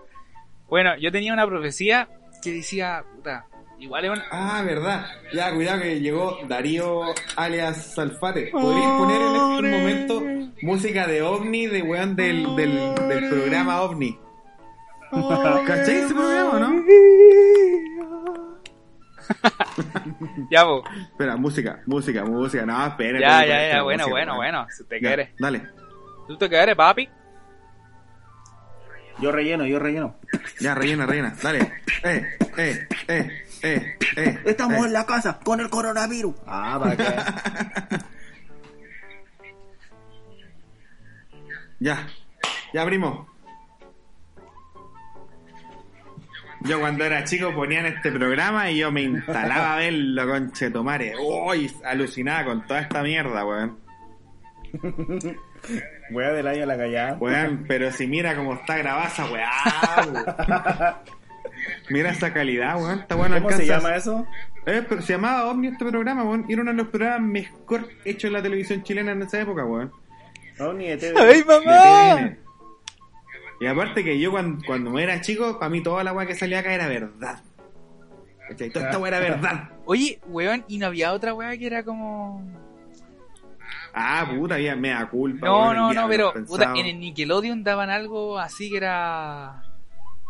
Bueno, yo tenía una profecía que decía, puta, igual es una... Ah, verdad. Ya, cuidado que llegó Darío alias Salfate. ¿Podrías poner en este momento música de OVNI, de weón del, del, del programa OVNI? ¿Cachai ese programa, no? *laughs* Ya, po. Espera, música, música, música. No, espera. ya, espera, ya, espera, ya, bueno, música, bueno, bueno, si te Ya, quieres. Dale. ¿Tú te quieres, papi? Yo relleno, yo relleno. Ya, rellena, rellena. Dale. Eh, eh, eh, eh, eh. *coughs* Estamos eh. en la casa con el coronavirus. Ah, para *laughs* qué. Ya, ya, primo. Yo cuando era chico ponían este programa y yo me instalaba a verlo, conche tomare. Uy, alucinaba con toda esta mierda, weón. Voy a del año a la callada. Weón, pero si mira cómo está grabada esa weá, weón. *laughs* Mira esa calidad, weón. Está bueno ¿Cómo se llama eso? Eh, pero se llamaba OVNI este programa, weón. Y era uno de los programas mejor hechos en la televisión chilena en esa época, weón. No, ni de TV. ¡Ay, mamá! Y aparte que yo cuando, cuando era chico, para mí toda la weá que salía acá era verdad. ¿Cachai? Toda esta weá era verdad. Oye, weón, ¿y no había otra weá que era como...? Ah, puta, ya me da culpa. No, weón, no, no, pero puta, en el Nickelodeon daban algo así que era...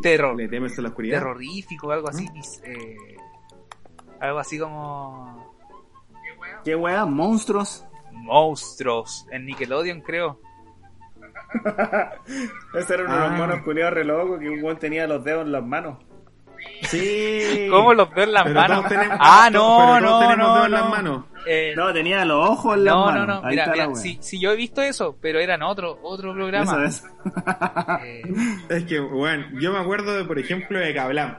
Terror. Le temes a la oscuridad. Terrorífico, algo así. eh, algo así como... ¿Qué weá? ¿Monstruos? Monstruos. En Nickelodeon, creo. *laughs* Ese era uno de Ah. los monos culiados re loco que un weón tenía los dedos en las manos. Sí. ¿Cómo los veo en las Pero manos? tenemos- ah, pero no, no, tenemos no, en no. las manos. Eh, No, tenía los ojos en las no, no, manos. no, Ahí mira, mira, sí, sí, yo he visto eso, pero eran otro, otro programa. Eso es. Eh, Es que, bueno, yo me acuerdo de, por ejemplo, de Cablam.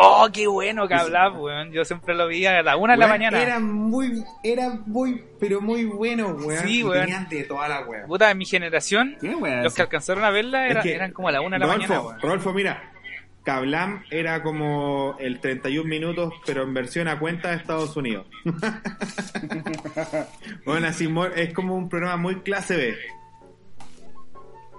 Oh, qué bueno que hablaba, weón. Yo siempre lo veía a la una de la mañana. Era muy, era muy, pero muy bueno, weón. Sí, weón. Tenían de toda la weón. Puta, en mi generación, los que alcanzaron a verla Es era- que, eran como a la una de la Rodolfo, mañana, weón. Rodolfo, mira, Kablam era como el 31 minutos, pero en versión a cuenta de Estados Unidos. *laughs* bueno, así es como un programa muy clase B.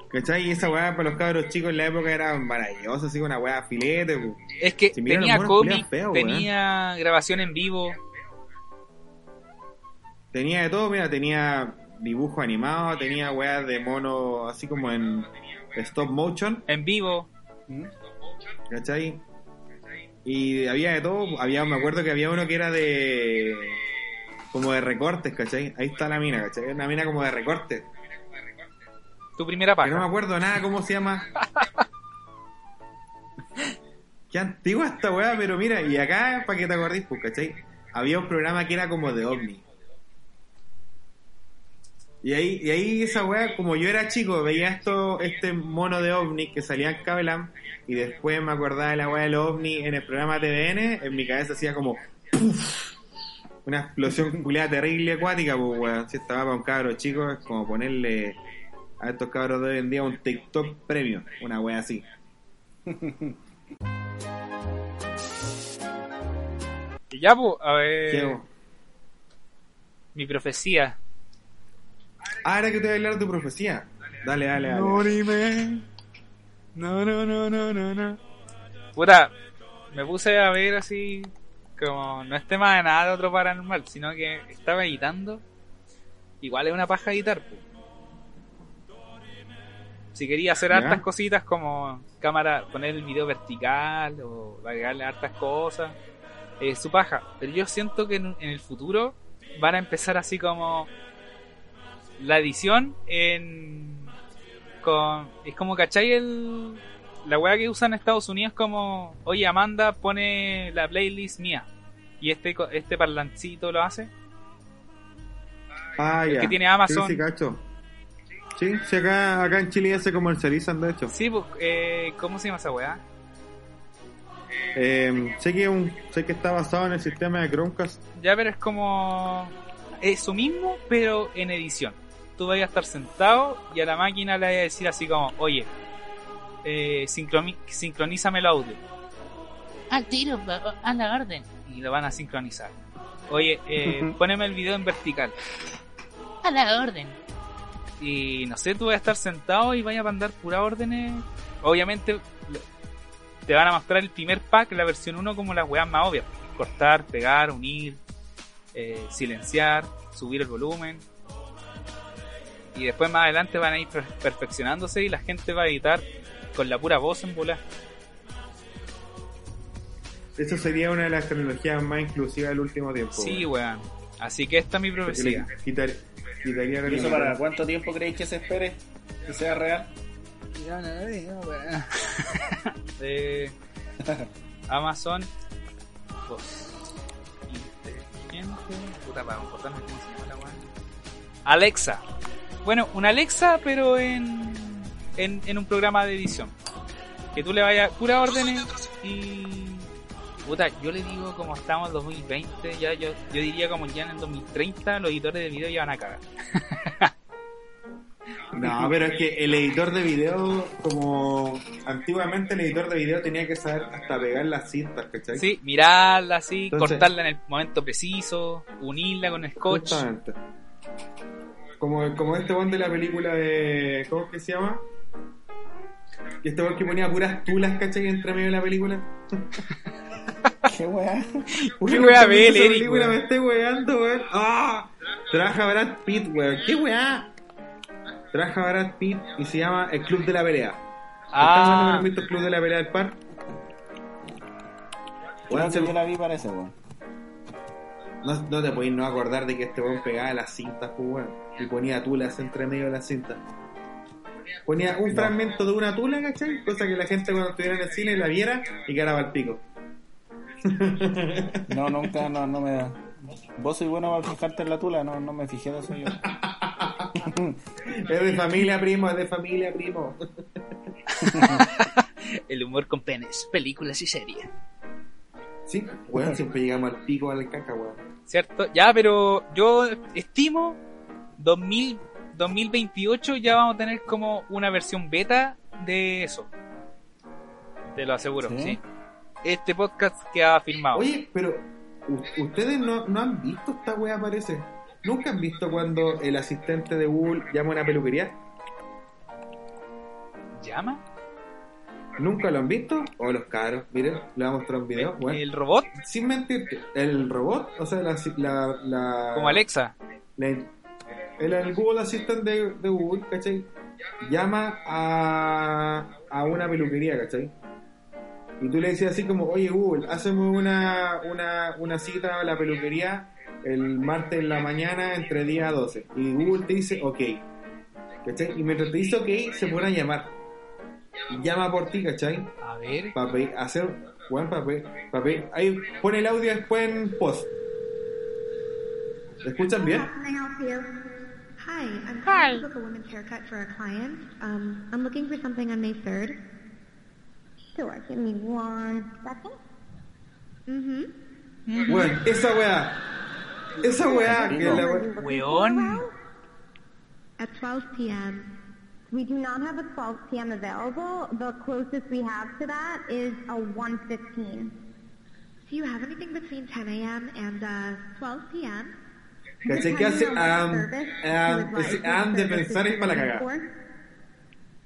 ¿Cachai? Y esa weá para los cabros chicos en la época era maravillosa, así una weá filete. Es que Si tenía cómic, feos, tenía grabación en vivo. Tenía de todo, mira, tenía dibujo animado, tenía weá de mono así como en stop motion. En vivo. ¿Cachai? Y había de todo, había, me acuerdo que había uno que era de como de recortes, ¿cachai? Ahí está la mina, ¿cachai? Una mina como de recortes. Tu primera Que no me acuerdo nada cómo se llama. *laughs* Qué antigua esta weá, pero mira, y acá, para que te acordís, pues, ¿cachai? Había un programa que era como de ovni. Y ahí, y ahí esa weá, como yo era chico, veía esto, este mono de ovni que salía en Cabelam, y después me acordaba de la weá del ovni en el programa TVN, en mi cabeza hacía como ¡puf! una explosión culiada terrible acuática, pues weón. Si estaba para un cabro chico, es como ponerle a estos cabros de hoy en día un TikTok premio, una wea así. *laughs* Y ya, pues, a ver. Mi profecía. Ah, ahora que te voy a hablar de tu profecía. Dale, dale, dale. No, dime. No, no, no, no, no, no. Puta, me puse a ver así, como no es tema de nada de otro paranormal, sino que estaba editando. Igual es una paja editar. po. Si quería hacer Ya. hartas cositas como cámara, poner el video vertical o agregarle hartas cosas, es su paja. Pero yo siento que en, en el futuro van a empezar así como la edición en con es como ¿cachai? el la weá que usan en Estados Unidos como oye Amanda pone la playlist mía y este este parlancito lo hace Ah, el ya. que tiene Amazon. Sí, sí, cacho. Sí, sí, acá, acá en Chile ya se comercializan, de hecho. sí pues, eh, ¿cómo se llama esa weá? Eh, sé, que un, sé que está basado en el sistema de Chromecast. ya pero es como eso mismo pero en edición tú vas a estar sentado y a la máquina le vas a decir así como oye eh, sincronízame el audio Al tiro, a la orden. y lo van a sincronizar oye eh, *laughs* poneme el video en vertical A la orden. Y no sé, tú vas a estar sentado y vayas a mandar puras órdenes. Obviamente te van a mostrar el primer pack, la versión 1, como las weas más obvias. Cortar, pegar, unir, eh, silenciar, subir el volumen. Y después más adelante van a ir per- perfeccionándose y la gente va a editar con la pura voz en volar. Eso sería una de las tecnologías más inclusivas del último tiempo. Sí, weón. weón. Así que esta es mi profecía. quitar- quitaría ¿Y eso para cuánto tiempo creéis que se espere que sea real? *laughs* de Amazon pues, inteligente puta para acordarme cómo se llama la weá. Alexa bueno una Alexa pero en, en en un programa de edición que tú le vayas pura órdenes y puta yo le digo como estamos en 2020 ya yo, yo diría como ya en el 2030 los editores de video ya van a cagar *laughs* No, pero es que el editor de video, como antiguamente el editor de video tenía que saber hasta pegar las cintas, ¿cachai? sí mirarla así Entonces- cortarla en el momento preciso unirla con el scotch Justamente. Como, como este one de la película de. ¿Cómo es que se llama? Que este one que ponía puras tulas, ¿cachai? Entre medio de la película. *laughs* ¿Qué weá? ¿Qué weá ve esa película me estoy weando, weón. ¡Ah! Trabaja Brad Pitt, weón. ¿Qué weá? Trabaja Brad Pitt y se llama El Club de la Pelea. Ah. ¿Has visto el Club de la Pelea del Par? Weón, se- yo la vi parece, weón. No, no te podéis no acordar de que este weón pegaba las cintas, pues weón. Y ponía tulas entre medio de las cintas. Ponía un fragmento de una tula, ¿cachai? Cosa que la gente cuando estuviera en el cine la viera y quedaba al pico. No, *laughs* nunca, no, no me. Vos sois bueno para fijarte en la tula, no, no me fijé de eso yo. *laughs* Es de familia, primo, es de familia, primo. *laughs* el humor con penes películas y series Sí, weón, siempre llegamos al pico al caca, weón. ¿Cierto? Ya, pero yo estimo 2000, 2028 ya vamos a tener como una versión beta de eso. Te lo aseguro, ¿Sí? ¿sí? Este podcast que ha firmado. Oye, pero ustedes no, no han visto esta weá, parece. ¿Nunca han visto cuando el asistente de Google llama a una peluquería? ¿Llama? ¿Nunca lo han visto? O los caros, miren, le voy a mostrar un video. Bueno, ¿El robot? sin mentirte, el robot, o sea, la. la, la Como Alexa. la- el, el Google Assistant de, de Google, ¿cachai? Llama a, a una peluquería, ¿cachai? Y tú le decías así como, oye Google, hacemos una, una, una cita a la peluquería el martes en la mañana entre 10 a 12. Y Google te dice, ok. ¿Cachai? Y mientras te dice ok, se pone a llamar. Llama por ti, ¿cachai? A ver. Para pedir- hacer, Juan, para pedir- para pedir- ahí pone el audio después en post. ¿Me escuchan bien? Hi, I'm Hi. calling to book a woman's haircut for a client. Um, I'm looking for something on May 3rd. Sure, give me one second. Mm-hmm. Bueno, esa weá. Esa weá que es la weá. Weón. At 12 p.m. We do not have a 12 p.m. available. The closest we have to that is a 1:15. Do you have anything between 10 a.m. and uh, 12 p.m.? ¿Cachai? ¿Qué hace? Depending on what Am, service you am, would like, ese what am de services pensar es you're para la looking cagada. for.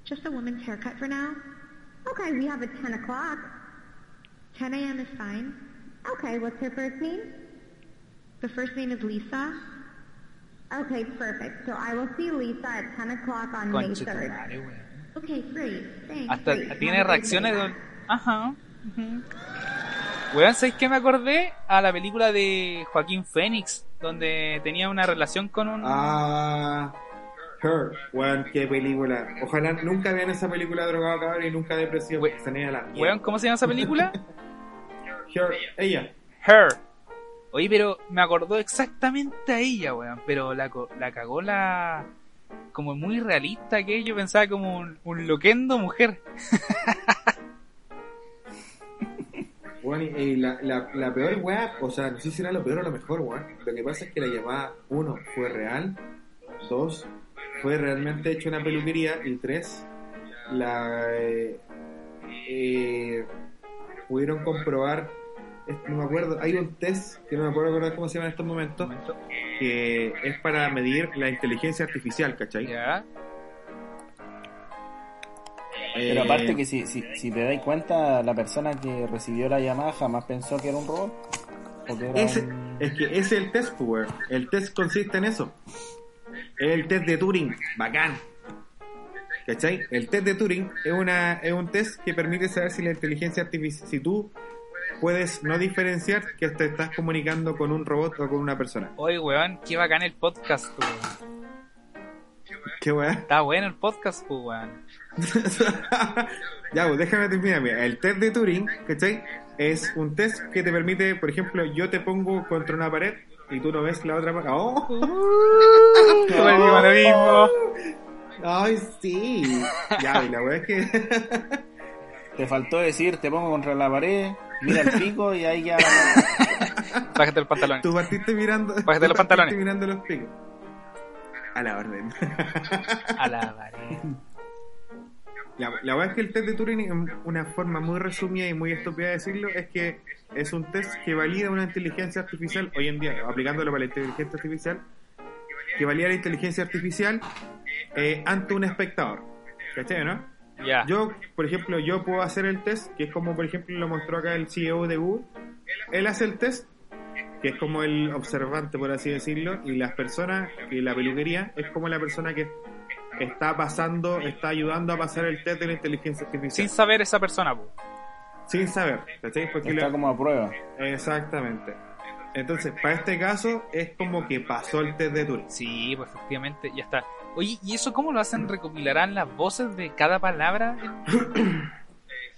Just a woman's haircut for now. Okay, we have a 10 o'clock. 10 a.m. is fine. Okay, what's her first name? The first name is Lisa. Okay, perfect. So I will see Lisa at 10 o'clock on May Conche tu 3rd. madre, weón. Okay, great. Thanks. Hasta Great. tiene reacciones de... Ajá. Weón, ¿sabes qué me acordé? A la película de Joaquín Phoenix, donde tenía una relación con un... Ah, Her, weón, qué película. Ojalá nunca vean esa película drogado cabrón y nunca depresión. We- se la. Weón, ¿cómo se llama esa película? *laughs* Her, ella. Her. Oye, pero me acordó exactamente a ella, weón. Pero la, la cagó la... Como muy realista que yo pensaba como un, un loquendo mujer. *laughs* Bueno, y, la, la, peor weá, o sea, no sé si era lo peor o lo mejor, weón. Lo que pasa es que la llamada, uno, fue real, dos, fue realmente hecho una peluquería, y tres, la eh, eh, pudieron comprobar, no me acuerdo, hay un test, que no me puedo acordar cómo se llama en estos momentos, que es para medir la inteligencia artificial, ¿cachai? Ya. Pero Eh, aparte que si, si, si te das cuenta, la persona que recibió la llamada jamás pensó que era un robot. O que era Ese, un- es que ese es el test, pues, weón. El test consiste en eso. Es el test de Turing, bacán. ¿Cachai? El test de Turing es, una, es un test que permite saber si la inteligencia artificial, si tú puedes no diferenciar que te estás comunicando con un robot o con una persona. Oye, weón, qué bacán el podcast, weón. ¿Qué weá? Está bueno el podcast, weón. *laughs* ya, pues déjame terminar. Mira, el test de Turing, ¿cachai? Es un test que te permite, por ejemplo, yo te pongo contra una pared y tú no ves la otra pared. ¡Oh! *laughs* Mismo. ¡Ay, sí! Ya, y la weá es que. *laughs* Te faltó decir, te pongo contra la pared, mira el pico y ahí ya... *laughs* Bájate el pantalón. Tú partiste mirando. Bájate los pantalones. mirando los picos. A la orden. A la pared. La, la verdad es que el test de Turing, en una forma muy resumida y muy estúpida de decirlo, es que es un test que valida una inteligencia artificial, hoy en día, aplicándolo para la inteligencia artificial, que valida la inteligencia artificial eh, ante un espectador. ¿Cachai, no? Yo, por ejemplo, yo puedo hacer el test, que es como, por ejemplo, lo mostró acá el CEO de Google. Él hace el test, que es como el observante, por así decirlo, y las personas, y la peluquería, es como la persona que está pasando, está ayudando a pasar el test de la inteligencia artificial. Sin saber esa persona, pues. Sin saber, ¿cachai? Porque Está la- como a prueba. Exactamente. Entonces, para este caso, es como que pasó el test de Turing. Sí, pues efectivamente, ya está. Oye, ¿y eso cómo lo hacen? ¿Recopilarán las voces de cada palabra?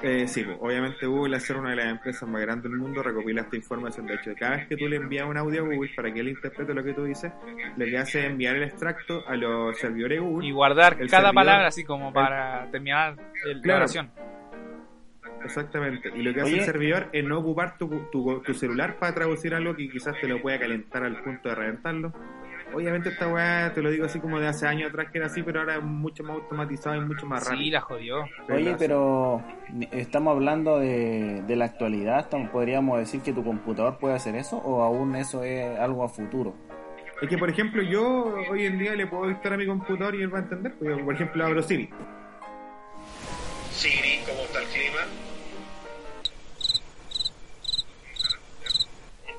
Eh, sí, pues, obviamente Google, al ser una de las empresas más grandes del mundo, recopila esta información. De hecho, cada vez que tú le envías un audio a Google para que él interprete lo que tú dices, lo que hace es enviar el extracto a los servidores de Google. Y guardar cada servidor- palabra así como para terminar el- la Claro. oración. Exactamente. Y lo que hace Oye. el servidor es no ocupar tu, tu, tu celular para traducir algo que quizás te lo pueda calentar al punto de reventarlo. Obviamente esta weá, te lo digo así como de hace años atrás que era así, pero ahora es mucho más automatizado y mucho más Sí, rápido. la jodió. Oye, pero estamos hablando de, de la actualidad, ¿podríamos decir que tu computador puede hacer eso o aún eso es algo a futuro? Es que, por ejemplo, yo hoy en día le puedo dictar a mi computador y él va a entender. Pues, por ejemplo, abro Siri. Siri, ¿cómo está el clima?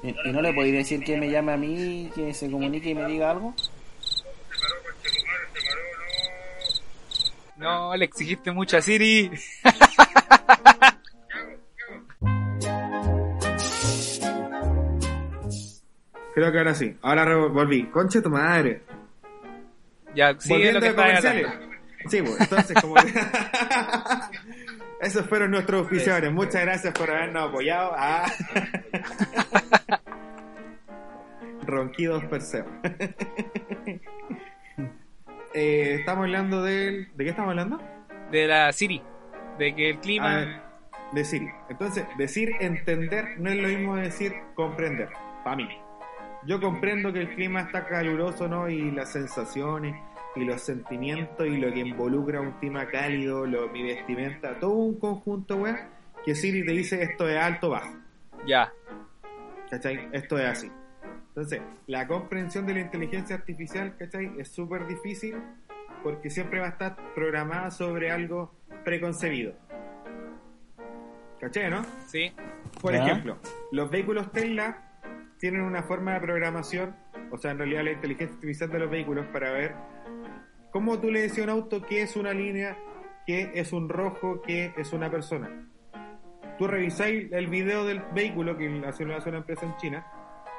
¿Y, y no le podría decir que me llame a mí, que se comunique y me diga algo? No, le exigiste mucho a Siri. Creo que ahora sí. Ahora volví. Concha tu madre. Ya, sigue Volviendo lo que a comerciales. Sí, pues, entonces como... *laughs* Esos fueron nuestros oficiadores. Muchas gracias por habernos apoyado. Ah. *laughs* Ronquidos Perseo. *laughs* eh, estamos hablando del... ¿De qué estamos hablando? De la Siri. De que el clima... Ah, de Siri. Entonces, decir entender no es lo mismo de decir comprender. Para mí. Yo comprendo que el clima está caluroso, ¿no? Y las sensaciones y los sentimientos y lo que involucra un clima cálido, lo, mi vestimenta, todo un conjunto, weón, que Siri te dice esto es alto o bajo. Ya. ¿Cachai? Esto es así. Entonces, la comprensión de la inteligencia artificial, ¿cachai? Es súper difícil porque siempre va a estar programada sobre algo preconcebido. ¿Cachai, no? Sí. Por Ya. ejemplo, los vehículos Tesla tienen una forma de programación, o sea, en realidad la inteligencia artificial de los vehículos para ver cómo tú le decís a un auto qué es una línea, qué es un rojo, qué es una persona. Tú revisáis el video del vehículo que hace una, hace una empresa en China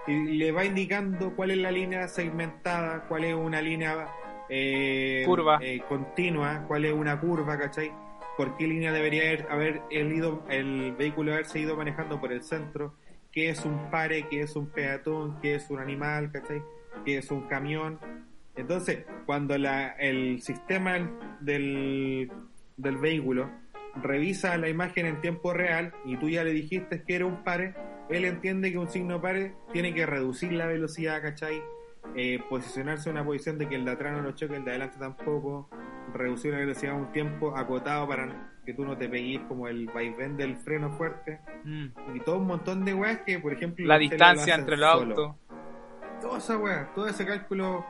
y le va indicando cuál es la línea segmentada, cuál es una línea eh, Curva. eh, continua, cuál es una curva, ¿cachai? por qué línea debería haber, haber el, ido- el vehículo haberse ido manejando por el centro, qué es un pare, qué es un peatón, qué es un animal, ¿cachai? qué es un camión. Entonces, cuando la, el sistema del, del vehículo revisa la imagen en tiempo real y tú ya le dijiste que era un pare, él entiende que un signo pare tiene que reducir la velocidad, ¿cachai? Eh, posicionarse en una posición de que el de atrás no lo choque, el de adelante tampoco, reducir la velocidad a un tiempo acotado para que tú no te pegues como el vaivén del freno fuerte Mm. y todo un montón de weas que, por ejemplo, La distancia entre los autos. Toda esa wea, todo ese cálculo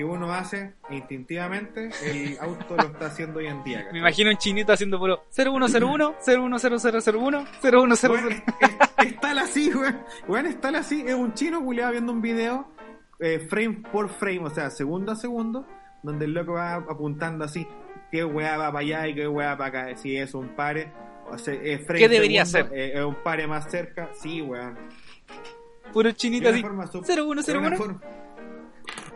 que uno hace instintivamente, el auto lo está haciendo hoy en día. Me imagino un chinito haciendo puro 0101, 010001, 0100. Weón, es- es- es tal así, weón. Weón, es tal así. Es un chino culiado viendo un video eh, frame por frame, o sea, segundo a segundo, donde el loco va apuntando así, qué weá va para allá y qué weá para acá. Si es un pare, o sea, es frame ¿Qué debería segundo, ser? eh, es un pare más cerca, sí, weón. Puro chinito así. una forma sup- 0101.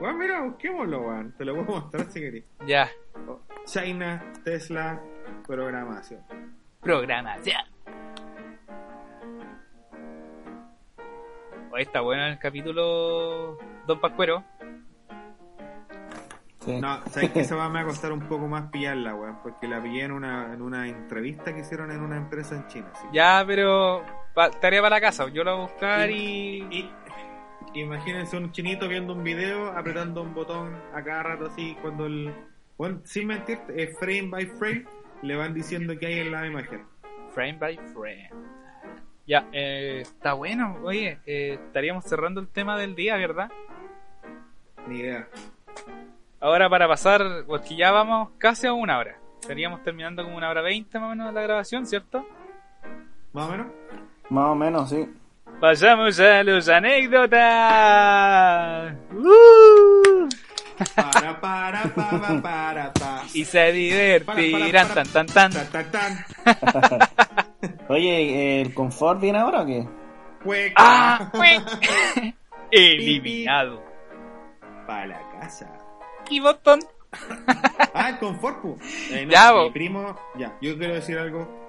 Weón, mira, busquémoslo, weón. Te lo puedo mostrar si querés. Ya. Oh, China, Tesla, programación. Programa, ya. Hoy está bueno el capítulo Don Pascuero. Sí. No, sabes que esa va me va a costar un poco más pillarla, weón, porque la pillé en una, en una entrevista que hicieron en una empresa en China. Ya, pero pa- tarea para la casa. Yo la voy a buscar y. Y imagínense un chinito viendo un video, apretando un botón a cada rato así, cuando el... Bueno, sin mentirte, es frame by frame, le van diciendo que hay en la imagen. Frame by frame. Ya, eh, está bueno. Oye, eh, estaríamos cerrando el tema del día, ¿verdad? Ni idea. Ahora para pasar, porque ya vamos casi a una hora. Estaríamos terminando como una hora veinte más o menos la grabación, ¿cierto? ¿Más o menos? Más o menos, sí. Pasamos a los anécdotas. ¡Uh! Para, para, para, para, para. Y se divertirán tan tan tan. Tan, tan, tan. Oye, ¿el confort viene ahora o qué? Cueca. ¡Ah! Eliminado. Para la casa. Y botón. Ah, el confort, pu. Eh, no, Ya, mi primo, ya, yo quiero decir algo.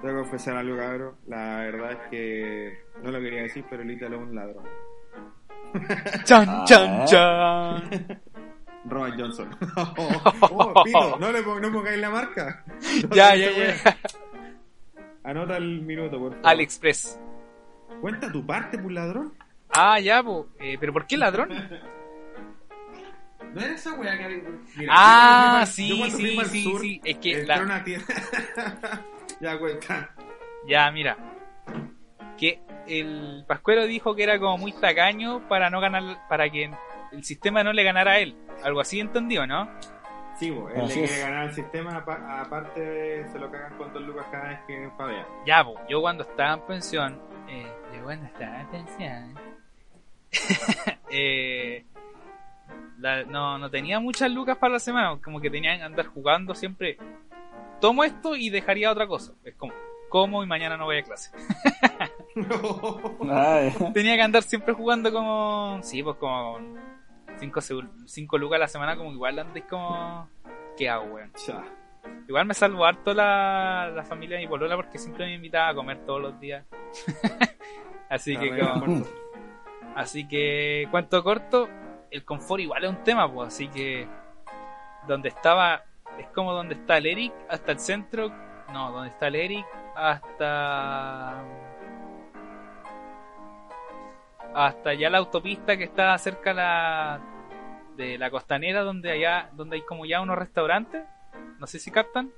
Tengo que confesar algo, cabrón. La verdad es que no lo quería decir, pero el Ítalo es un ladrón. *laughs* Chan Ah, chan ¿eh? chan. *laughs* Robert Johnson. *laughs* oh, Pino, no le pon- no pongáis la marca. No, Ya, ya, ya. Anota el minuto, por favor. AliExpress. Cuenta tu parte, pues ladrón. Ah, ya, po. Eh, ¿Pero por qué ladrón? No era esa weá que había. Ah, sí, sí, sí, sí. Es que la- a una tienda. *laughs* ya cuenta. Ya, mira. Que el Pascuero dijo que era como muy tacaño para no ganar, para que el sistema no le ganara a él. Algo así entendido, ¿no? Sí, pues, él Así le quiere ganar al sistema, apa- aparte se lo cagan con dos lucas cada vez que pavea. Ya, po, yo cuando estaba en pensión, eh, yo cuando estaba en pensión, *laughs* eh, la- no, no tenía muchas lucas para la semana, como que tenía que andar jugando siempre. Tomo esto y dejaría otra cosa. Es como, como y mañana no voy a clase. *laughs* Ay, tenía que andar siempre jugando como, sí, pues como 5 cinco lucas a la semana, como que igual andes como, ¿qué hago, weón? Igual me salvo harto la, la familia de mi polola porque siempre me invitaba a comer todos los días. *laughs* así que como- así que cuento corto, el confort igual es un tema, pues así que donde estaba es como donde está el Eric hasta el centro, no, donde está el Eric hasta hasta ya la autopista que está cerca la de la costanera donde allá donde hay como ya unos restaurantes, no sé si captan.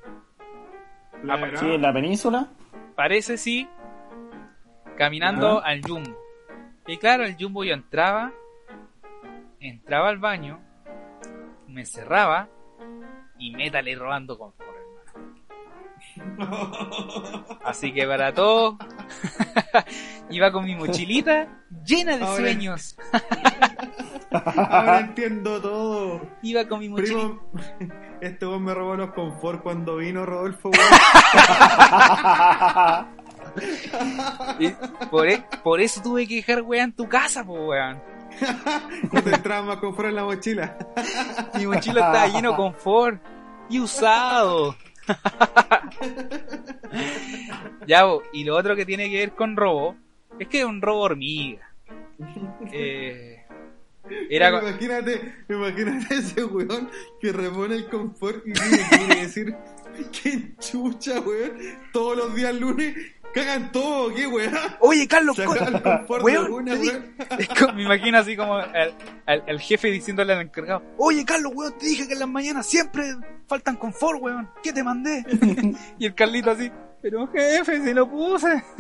La sí, en la península. parece sí, caminando al Jumbo. Y claro, el Jumbo yo entraba, entraba al baño, me cerraba y métale robando confort, hermano. Así que para todo, *laughs* iba con mi mochilita llena de Ahora- sueños. *laughs* Ahora entiendo todo. Iba con mi mochilita. Primo, este weón me robó los confort cuando vino Rodolfo, weón. *laughs* Y por, e- por eso tuve que dejar weá en tu casa, pues weón. No te entraba más confort en la mochila. *laughs* Mi mochila estaba lleno de confort y usado. *laughs* ya, y lo otro que tiene que ver con robo es que es un robo hormiga. Eh, era Imagínate, imagínate ese weón que repone el confort y viene y quiere decir qué chucha, weón. Todos los días lunes cagan todo, qué weón. Oye, Carlos, weón, una, te di- weón. *laughs* Como- me imagino así como el, el- el jefe diciéndole al encargado, oye Carlos, weón, te dije que en las mañanas siempre faltan confort, weón, ¿qué te mandé? *laughs* y el Carlito así, pero jefe, se lo puse. *laughs*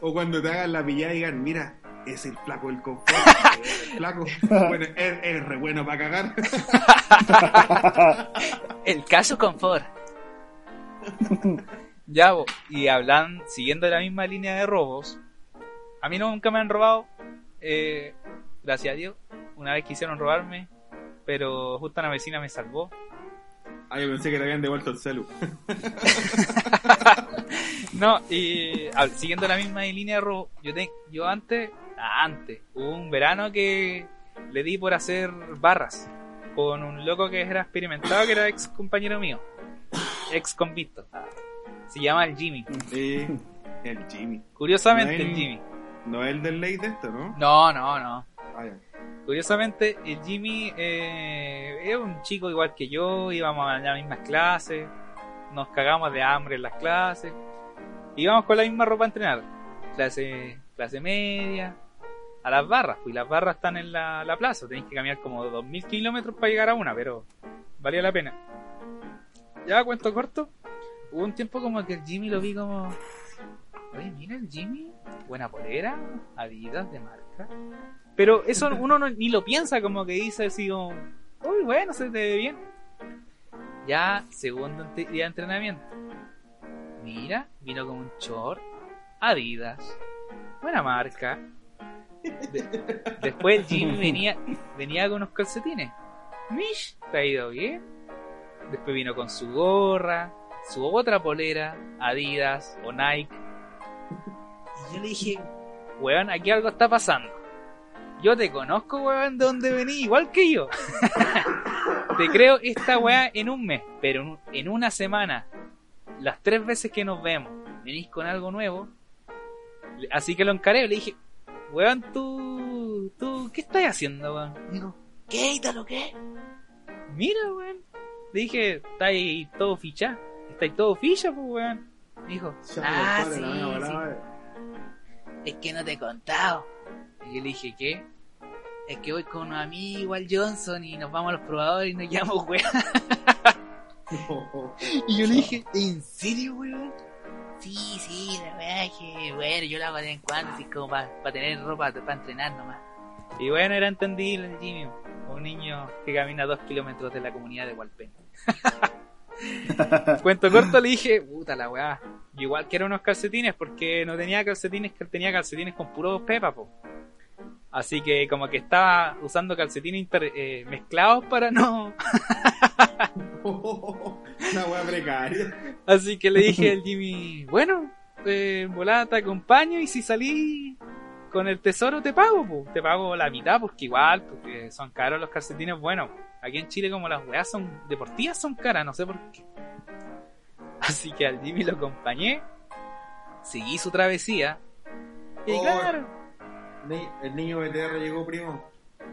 O cuando te hagan la pillada y digan, mira, es el flaco del confort. El flaco. Bueno, es, es re bueno para cagar. El caso confort. Ya, y hablan, siguiendo la misma línea de robos, a mí nunca me han robado, eh, gracias a Dios, una vez quisieron robarme, pero justo una vecina me salvó. Ah, yo pensé que le habían devuelto el celu. *laughs* No, y a- siguiendo la misma línea de robo, yo, te- yo antes, ah, antes, hubo un verano que le di por hacer barras con un loco que era experimentado, que era ex compañero mío, ex convicto. Se llama el Jimmy. El Jimmy. Curiosamente, No, el el- Jimmy. No es el del ley de esto, ¿no? No, no, no. Ah. Curiosamente, el Jimmy eh, es un chico igual que yo, íbamos a las mismas clases, nos cagamos de hambre en las clases, íbamos con la misma ropa a entrenar, clase, clase media, a las barras, pues y las barras están en la, la plaza, tenéis que caminar como 2000 kilómetros para llegar a una, pero valía la pena. Ya, cuento corto, hubo un tiempo como que el Jimmy lo vi como, oye, mira el Jimmy, buena polera, Adidas de marca. Pero eso *laughs* uno no- ni lo piensa, como que dice así como, uy, bueno, se te ve bien. Ya, segundo día de entrenamiento. Mira, vino con un short, Adidas, buena marca. De- después el Jimmy venía, venía con unos calcetines. Mish, te ha ido bien. Después vino con su gorra, su otra polera, Adidas o Nike. Y yo le dije, weón, aquí algo está pasando. Yo te conozco, weón, de dónde venís, igual que yo. *laughs* te creo esta weá en un mes, pero en- una semana, las tres veces que nos vemos, venís con algo nuevo. Así que lo encaré, le dije, weón, tú, tú, ¿qué estás haciendo, weón? Digo, ¿qué, Ítalo, qué? Mira, weón. Le dije, está ahí todo ficha. Está ahí todo ficha, pues, weón. Me dijo, ah, sí, la. Es que no te he contado. Y yo le dije, ¿qué? Es que voy con un amigo al Johnson y nos vamos a los probadores y nos llamamos, weón. *laughs* Y yo le dije, ¿en serio, weón? Sí, sí, la verdad es que, bueno, yo lo hago de vez en cuando, así como para tener ropa para entrenar nomás. Y bueno, era entendible Jimmy, un niño que camina dos kilómetros de la comunidad de Hualpén. *laughs* *laughs* Cuento corto le dije, puta la weá, yo igual quiero unos calcetines porque no tenía calcetines, que tenía calcetines con puros pepa, po. Así que como que estaba usando calcetines eh, mezclados para no... *laughs* Una weá precaria. Así que le dije al Jimmy, bueno, eh, volada te acompaño y si salí con el tesoro te pago, po. te pago la mitad porque igual, porque son caros los calcetines buenos. Aquí en Chile como las weas son deportivas son caras, no sé por qué. *laughs* Así que al Jimmy lo acompañé, seguí su travesía y Oh. claro, El niño BTR llegó, primo.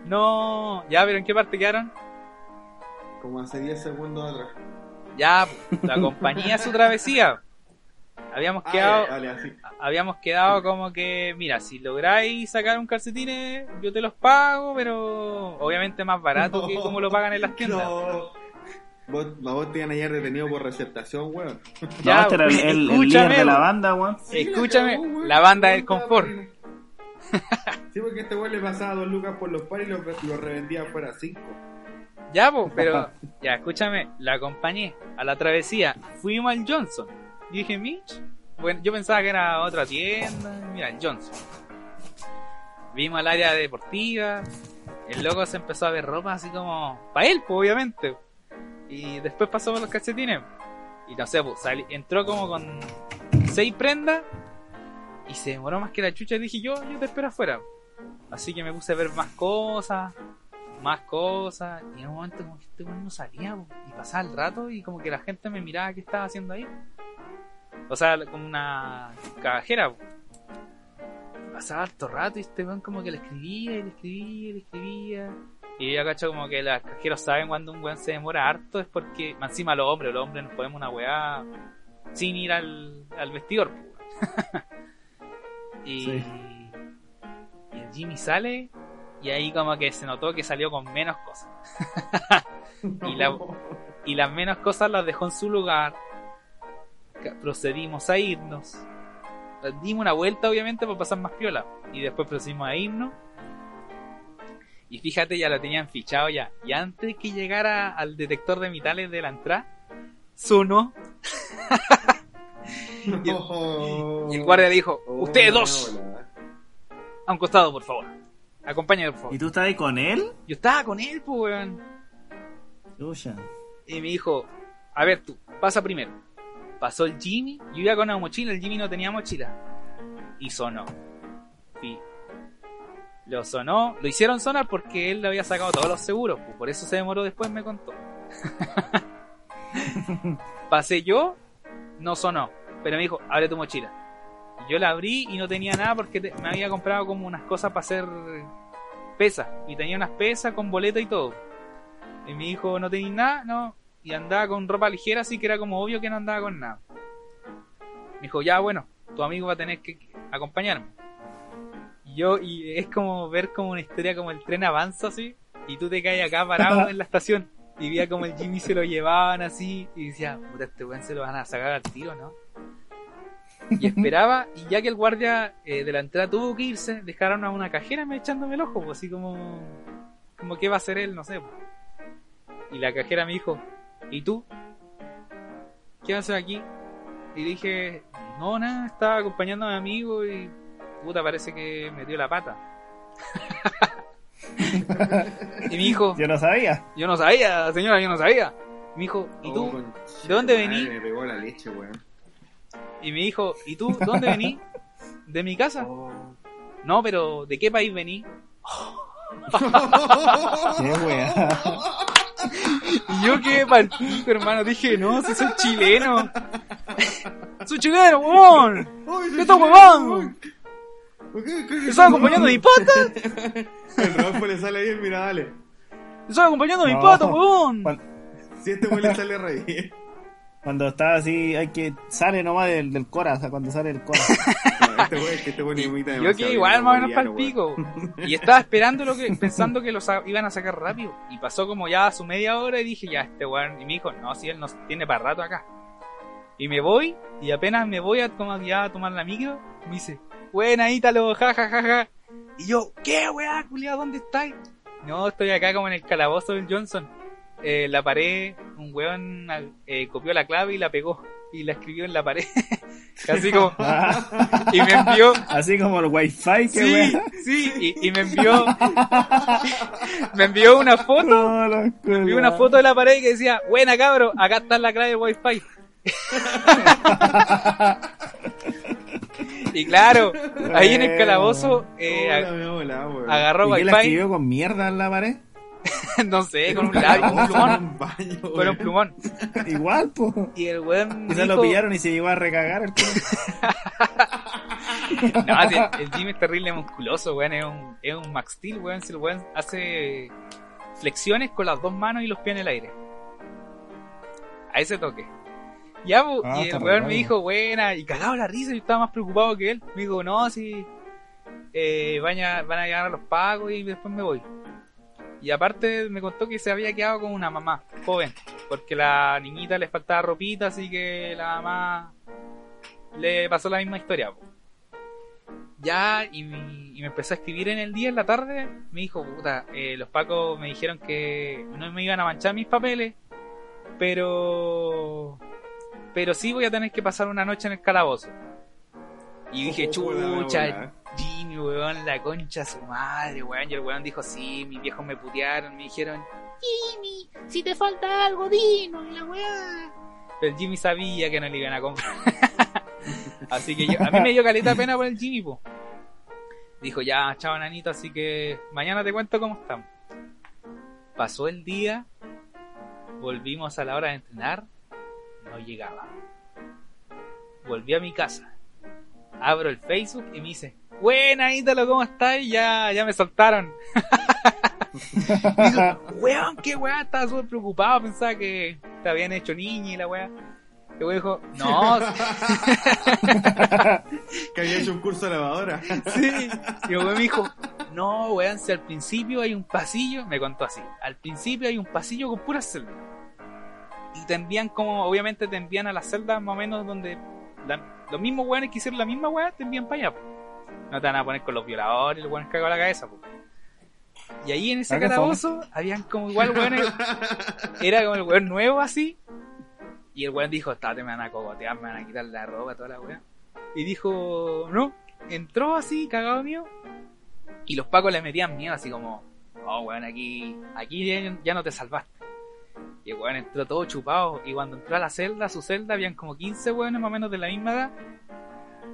no, ya, pero ¿en qué parte quedaron? Como hace 10 segundos atrás. Ya, la acompañé a su travesía. Habíamos Ah, quedado... así. habíamos quedado como que, mira, si lográis sacar un calcetines, yo te los pago, pero obviamente más barato que como lo pagan en las tiendas. No. Vos, vos te iban a hallar detenido por receptación, weón. *laughs* Ya, no, este era el, el- el escúchame, líder de la banda, weón. Escúchame, cagó, la banda del confort. *laughs* Sí, porque este weón le pasaba dos lucas por los pares y lo, lo revendía fuera cinco. Ya, pues, pero, ya, escúchame, la acompañé a la travesía, fuimos al Johnson. Dije, Mitch, bueno, yo pensaba que era otra tienda, mira, Johnson. Vimos al área deportiva, el loco se empezó a ver ropa así como, para él, pues, obviamente. Y después pasó por los calcetines. Y no sé, pues, sali- entró como con seis prendas y se demoró más que la chucha. Y dije, yo, yo te espero afuera. Así que me puse a ver más cosas, más cosas. Y en un momento como que este weón no salía, po, y pasaba el rato y como que la gente me miraba qué estaba haciendo ahí. O sea, como una cajera. Pasaba harto rato y este weón como que le escribía y le escribía y le escribía. Y yo cacho como que los cajeros saben cuando un weón se demora harto es porque, más encima los hombres, los hombres nos podemos una weá sin ir al, al vestidor. *laughs* y, Sí. y el Jimmy sale y ahí como que se notó que salió con menos cosas. *laughs* Y la- *laughs* y las menos cosas las dejó en su lugar. Procedimos a irnos. Dimos una vuelta, obviamente, para pasar más piola. Y después procedimos a irnos. Y fíjate, ya lo tenían fichado ya. Y antes que llegara al detector de metales de la entrada, sonó. *laughs* No. Y el guardia dijo: Oh, Ustedes dos, a un costado, por favor. Acompáñame, por favor. ¿Y tú estás ahí con él? Yo estaba con él, pues, weón. Y me dijo, a ver tú, pasa primero. Pasó el Jimmy, yo iba con una mochila, el Jimmy no tenía mochila. Y sonó. Sí. Lo sonó, lo hicieron sonar porque él le había sacado todos los seguros, pues, por eso se demoró después, me contó. *laughs* Pasé yo, no sonó, pero me dijo, abre tu mochila. Y yo la abrí y no tenía nada porque me había comprado como unas cosas para hacer pesas. Y tenía unas pesas con boleta y todo. Y me dijo, no tenéis nada, no. Y andaba con ropa ligera, así que era como obvio que no andaba con nada. Me dijo, ya bueno, tu amigo va a tener que acompañarme. Y yo, y es como ver como una historia como el tren avanza así, y tú te caes acá parado en la *laughs* estación. Y veía como el Jimmy se lo llevaban así, y decía, puta, este weón se lo van a sacar al tiro, ¿no? Y *laughs* esperaba, y ya que el guardia eh, de la entrada tuvo que irse, dejaron a una cajera me echándome el ojo, pues, así como, como que va a hacer él, no sé. pues. Y la cajera me dijo, ¿y tú? ¿Qué haces aquí? Y dije, no, nada, estaba acompañando a mi amigo y puta, parece que metió la pata. *laughs* y me dijo, Yo no sabía. yo no sabía, señora, yo no sabía. Me dijo, ¿y Oh, tú? conche ¿De dónde vení? Me pegó la leche, weón. Y me dijo, ¿y tú? ¿Dónde vení? ¿De mi casa? Oh. No, pero ¿de qué país vení? *laughs* Qué wea. *laughs* *laughs* Y yo quedé pico, hermano. Dije, no, si soy chileno. soy chileno, huevón. Ay, ¿Qué estás huevando? ¿Por qué? ¿Qué- ¿Te estaba acompañando mi pata? *laughs* El Rodolfo le sale bien, mira, dale. Estoy acompañando a mi weón. Cuando, Si este weón le sale re bien. Cuando está así, hay que. Sale nomás del, del cora, o sea, cuando sale el cora. *laughs* Este weón, que este weón imita Yo que igual más o menos para el pico. *laughs* Y estaba esperando lo que, pensando que los iban a sacar rápido. Y pasó como ya a su media hora y dije, ya, este weón. Y me dijo, no, si él nos tiene para rato acá. Y me voy, y apenas me voy a tomar, ya a tomar la micro, me dice, buena Ítalo, ja, ja, ja, ja. Y yo, ¿qué weá, culiado, dónde estáis? No, estoy acá como en el calabozo del Johnson. Eh, la pared, un weón eh, copió la clave y la pegó. Y la escribió en la pared. *laughs* Casi como, *laughs* y me envió, así como el wifi que Sí, wea. sí, y, y me envió *laughs* me envió una foto, No, la me envió una foto de la pared que decía, buena cabro, acá está la clave de wifi. y claro, ahí en el calabozo eh, Hola, agarró ¿Y qué la wifi, escribió con mierda en la pared? *laughs* no sé, con un labio, con un plumón, baño, con un plumón. Igual, pues. Y el weón Quizás lo dijo- pillaron y se llegó a recagar el. *laughs* No, si el, el Jimmy es terrible musculoso, weón. Es un, es un Max Steel, weón. Si el weón hace flexiones con las dos manos y los pies en el aire. A ese toque. Ya, bu, Ah, y el weón me dijo, buena, y cagado la risa, yo estaba más preocupado que él. Me dijo, no, si eh, van, a, van a llegar a los pagos y después me voy. Y aparte me contó que se había quedado con una mamá joven, porque la niñita le faltaba ropita, así que la mamá le pasó la misma historia. po. Ya, y, me- y me empezó a escribir en el día, en la tarde, me dijo, puta, eh, los pacos me dijeron que no me iban a manchar mis papeles, pero... Pero sí voy a tener que pasar una noche en el calabozo. Y dije, Oh, la chucha, bola. Jimmy, weón, la concha su madre, weón. Y el weón dijo, sí, mis viejos me putearon, me dijeron, Jimmy, si te falta algo, dinos, y la weá. pero Jimmy sabía que no le iban a comprar. *laughs* así que yo- a mí me dio caleta pena por el Jimmy, po. Dijo, ya, chao, nanito, así que mañana te cuento cómo estamos. Pasó el día, volvimos a la hora de entrenar, no llegaba. Volví a mi casa, abro el Facebook y me dice, buena Ítalo, ¿cómo estás? Ya, ya me soltaron. *laughs* Digo, weón, qué weón, estaba súper preocupado, pensaba que te habían hecho niña y la weá. Y el weón dijo, no, *laughs* Que había hecho un curso de lavadora. *laughs* sí. Y el weón me dijo, no, weón, si al principio hay un pasillo, me contó así, al principio hay un pasillo con puras celdas. Y te envían como, obviamente te envían a las celdas más o menos donde la- los mismos weones que hicieron la misma weá te envían para allá. No te van a poner con los violadores, los weones cagados la cabeza. po. Y ahí en ese calabozo habían como igual weones, era como el weón nuevo así. Y el weón dijo, "Tate, me van a cogotear, me van a quitar la ropa, toda la weá. Y dijo, no, entró así, cagado mío. Y los pacos le metían miedo, así como, oh, weón, aquí, aquí ya, ya no te salvaste. Y el weón entró todo chupado. Y cuando entró a la celda, a su celda, habían como 15 weones más o menos de la misma edad.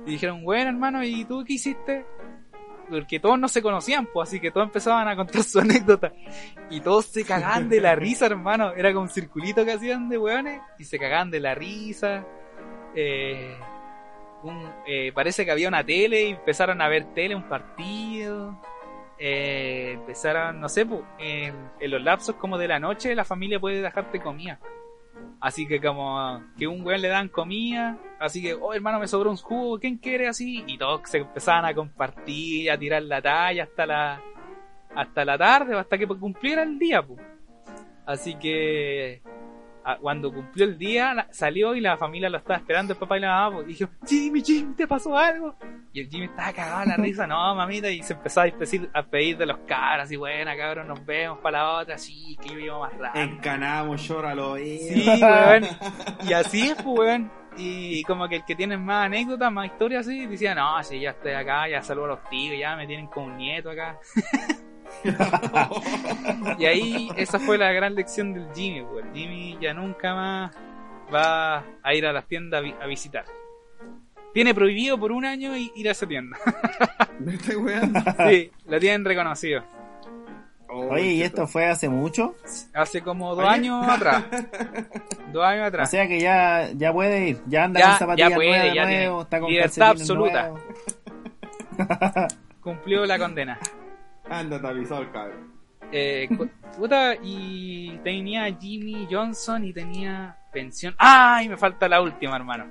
Y dijeron, bueno, hermano, ¿y tú qué hiciste? Porque todos no se conocían, pues, así que todos empezaban a contar su *laughs* anécdota. Y todos se cagaban de la *laughs* risa, hermano. Era como un circulito que hacían de weones. Y se cagaban de la risa. Eh, un- eh, parece que había una tele y empezaron a ver tele, un partido. Eh, empezaron, no sé, pu, en, en los lapsos como de la noche la familia puede dejarte comida. Así que como que un weón le dan comida, así que, oh hermano, me sobró un jugo, ¿quién quiere así? Y todos se empezaban a compartir, a tirar la talla hasta la hasta la tarde, hasta que cumpliera el día, pu. Así que cuando cumplió el día, salió y la familia lo estaba esperando, el papá y la mamá, pues, y dijo, Jimmy, Jimmy, ¿te pasó algo? Y el Jimmy estaba cagado de la risa, no, mamita, y se empezó a pedir de los cabros, y buena, cabros, nos vemos para la otra, sí, que yo vivo más rápido. Encanamos, llóralo. Sí, weón. Y así es, pues, weón. Y como que el que tiene más anécdotas, más historias así, decía, no, si ya estoy acá, ya saludo a los tíos, ya me tienen como un nieto acá. *laughs* y ahí, esa fue la gran lección del Jimmy, pues. El Jimmy ya nunca más va a ir a las tiendas a, vi- a visitar. Tiene prohibido por un año ir a esa tienda. *laughs* ¿Me estoy weando? sí, lo tienen reconocido. Oye, ¿y esto fue hace mucho? Hace como dos Oye. años atrás. *laughs* dos años O atrás. sea que ya, ya puede ir, ya anda Ya- con zapatillas ya puede, nuevas, ya nuevo, está con libertad absoluta. *laughs* Cumplió la condena. Anda tapizado el cabrón. Eh, puta, y tenía Jimmy Johnson y tenía pensión. ¡Ay! Me falta la última, hermano.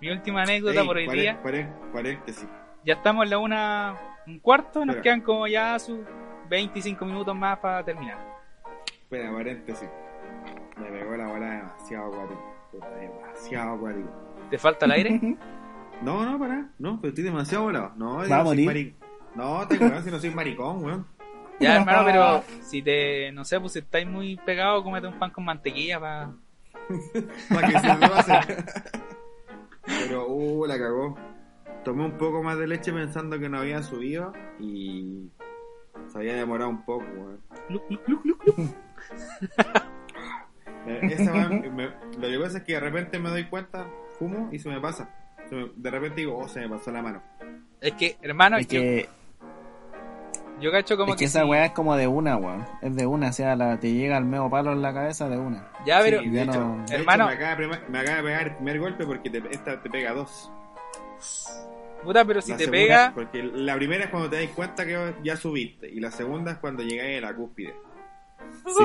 Mi última anécdota Ey, por hoy día. pare- paréntesis. Ya estamos en la una, un cuarto, nos quedan como ya sus 25 minutos más para terminar. Espera, paréntesis. Me pegó la bola demasiado acuático. Puta, demasiado acuático. ¿Te falta el aire? *laughs* No, no, para. No, pero estoy demasiado volado. No, Va a no soy morir. mari- No, te weón, si no soy maricón, weón. *laughs* ya, hermano, pero *laughs* si te, no sé, pues si estáis muy pegados, cómete un pan con mantequilla para... Para que se me pase. Pero, uh, la cagó. Tomé un poco más de leche pensando que no había subido y se había demorado un poco, weón. *laughs* Eh, Esa weá me- lo que pasa es que de repente me doy cuenta, fumo y se me pasa. Se me- de repente digo, oh, se me pasó la mano. Es que, hermano, Es yo, que, yo cacho como es que que... esa sí. weá es como de una, weón. Es de una, o sea, la, te llega el medio palo en la cabeza de una. Ya, pero... Sí, de ya hecho, no- de Hermano. hecho, me, acaba de, prima- me acaba de pegar el primer golpe porque te, esta te pega dos. Puta, pero si La te segunda- pega... Porque la primera es cuando te das cuenta que ya subiste y la segunda es cuando llegáis a la cúspide. Sí.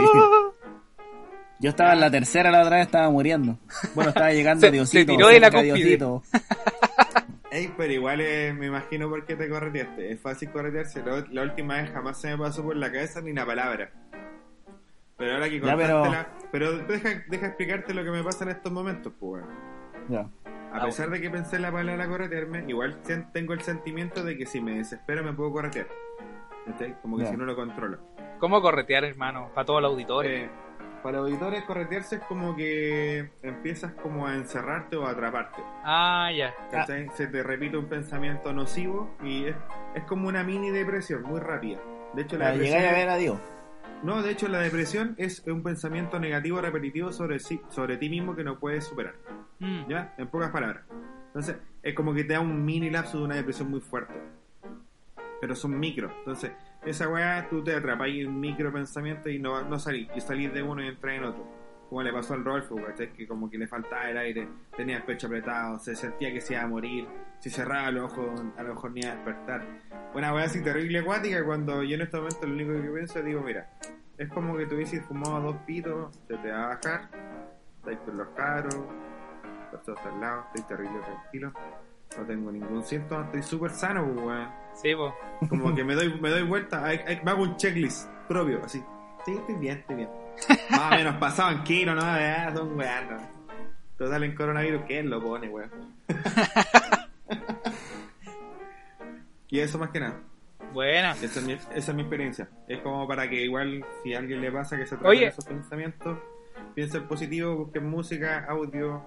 Yo estaba en la tercera la otra vez, estaba muriendo. Bueno, estaba llegando *laughs* Se- Diosito. se tiró de la cúspide. *laughs* Ey, pero igual es- me imagino por qué te correteaste. Es fácil corretearse. La, la última vez jamás se me pasó por la cabeza ni una palabra. Pero ahora que Ya, contaste pero- la... Pero deja, deja explicarte lo que me pasa en estos momentos, pues. Ya. A Ah, pesar de que pensé en la palabra corretearme, igual tengo el sentimiento de que si me desespero me puedo corretear. ¿Cachai? Como que si no lo controlo. ¿Cómo corretear, hermano? Para todos los auditores. Eh, para auditores, corretearse es como que empiezas como a encerrarte o a atraparte. Ah, ya. ¿cachai? Se te repite un pensamiento nocivo y es, es como una mini depresión muy rápida. De hecho, la La depresión, llegáis a ver a Dios. No, de hecho, la depresión es un pensamiento negativo repetitivo sobre, sí- sobre ti mismo que no puedes superar. Mm. ¿Ya? En pocas palabras. Entonces, es como que te da un mini lapso de una depresión muy fuerte. Pero son micro. Entonces, esa weá tú te atrapas en un micro pensamiento y no, no salís. Y salís de uno y entras en otro. Como le pasó al Rolfo, ¿cachai? Que como que le faltaba el aire, tenía el pecho apretado, se sentía que se iba a morir. Si cerraba los ojos, a lo mejor ni iba a despertar. Una weá así terrible acuática cuando yo en este momento lo único que pienso es, digo, mira, es como que tuvieses fumado dos pitos, se te va a bajar, estáis con los caros, Pasó hasta al lado, estoy terrible tranquilo. No tengo ningún síntoma, estoy súper sano, pues, weón. Sí, po. Como que me doy, me doy vuelta, me hago un checklist propio, así. Sí, estoy bien, estoy bien. Más o menos pasado en kilo, ¿no? Ah, son weón, no. Total, en coronavirus, ¿quién lo pone, weón? *laughs* y eso más que nada. Buena. Esa es, mi, esa es mi experiencia. Es como para que igual, si a alguien le pasa que se en esos pensamientos, piensen positivo, busquen música, audio,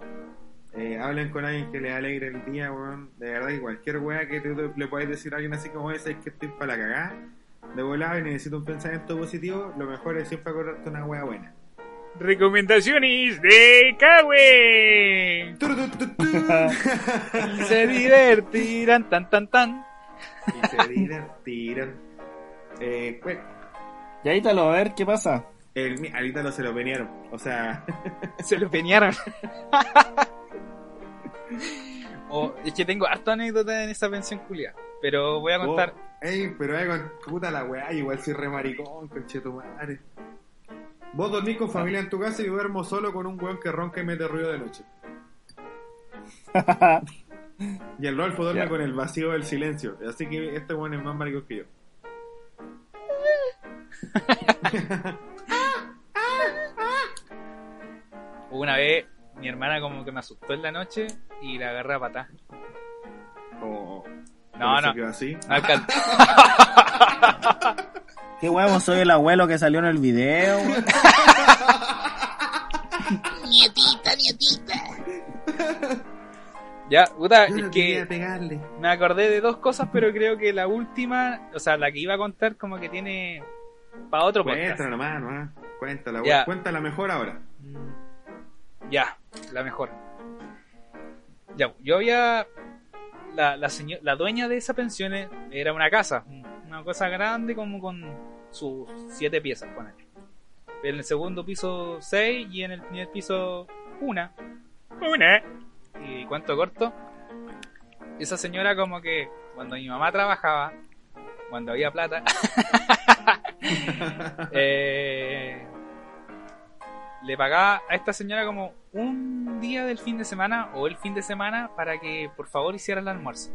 eh, hablen con alguien que les alegre el día, weón. De verdad que cualquier weá que tú le puedes decir a alguien así como ese es que estoy para la cagada, de volada y necesito un pensamiento positivo, lo mejor es siempre acordarte una weá buena. Recomendaciones de Kawe. *laughs* *laughs* Y se divertirán tan tan tan. y se divertirán. Eh, pues, Y ahí te lo a ver qué pasa. el, ahorita se lo venieron. O sea, *laughs* Se lo peñaron. Oh, es que tengo harta anécdota en esa pensión culia. Pero voy a contar. Oh, ey, pero eh, con puta la weá, igual soy re maricón, conchetumare. Vos dormís con familia en tu casa y yo duermo solo con un weón que ronca y mete ruido de noche. *laughs* Y el Rolfo duerme con el vacío del silencio. Así que este weón es más maricón que yo. *laughs* Una vez mi hermana como que me asustó en la noche y la agarré a patá. O No, no. quedó así. No *laughs* Qué huevo, soy el abuelo que salió en el video. *laughs* Nietita, nietita. ya, puta, es que pegarle. me acordé de dos cosas, pero creo que la última, o sea, la que iba a contar como que tiene para otro podcast. Cuéntala nomás, nomás. Cuéntala, Ya. cuéntala mejor ahora. Mm, Ya, la mejor. Ya, yo había. La, la, seño- la dueña de esa pensión era una casa, una cosa grande como con sus siete piezas, ponele. En el segundo piso seis y en el primer piso una. Una. Y cuánto corto. Esa señora como que cuando mi mamá trabajaba, cuando había plata, *laughs* Eh, le pagaba a esta señora como un día del fin de semana o el fin de semana para que por favor hiciera el almuerzo.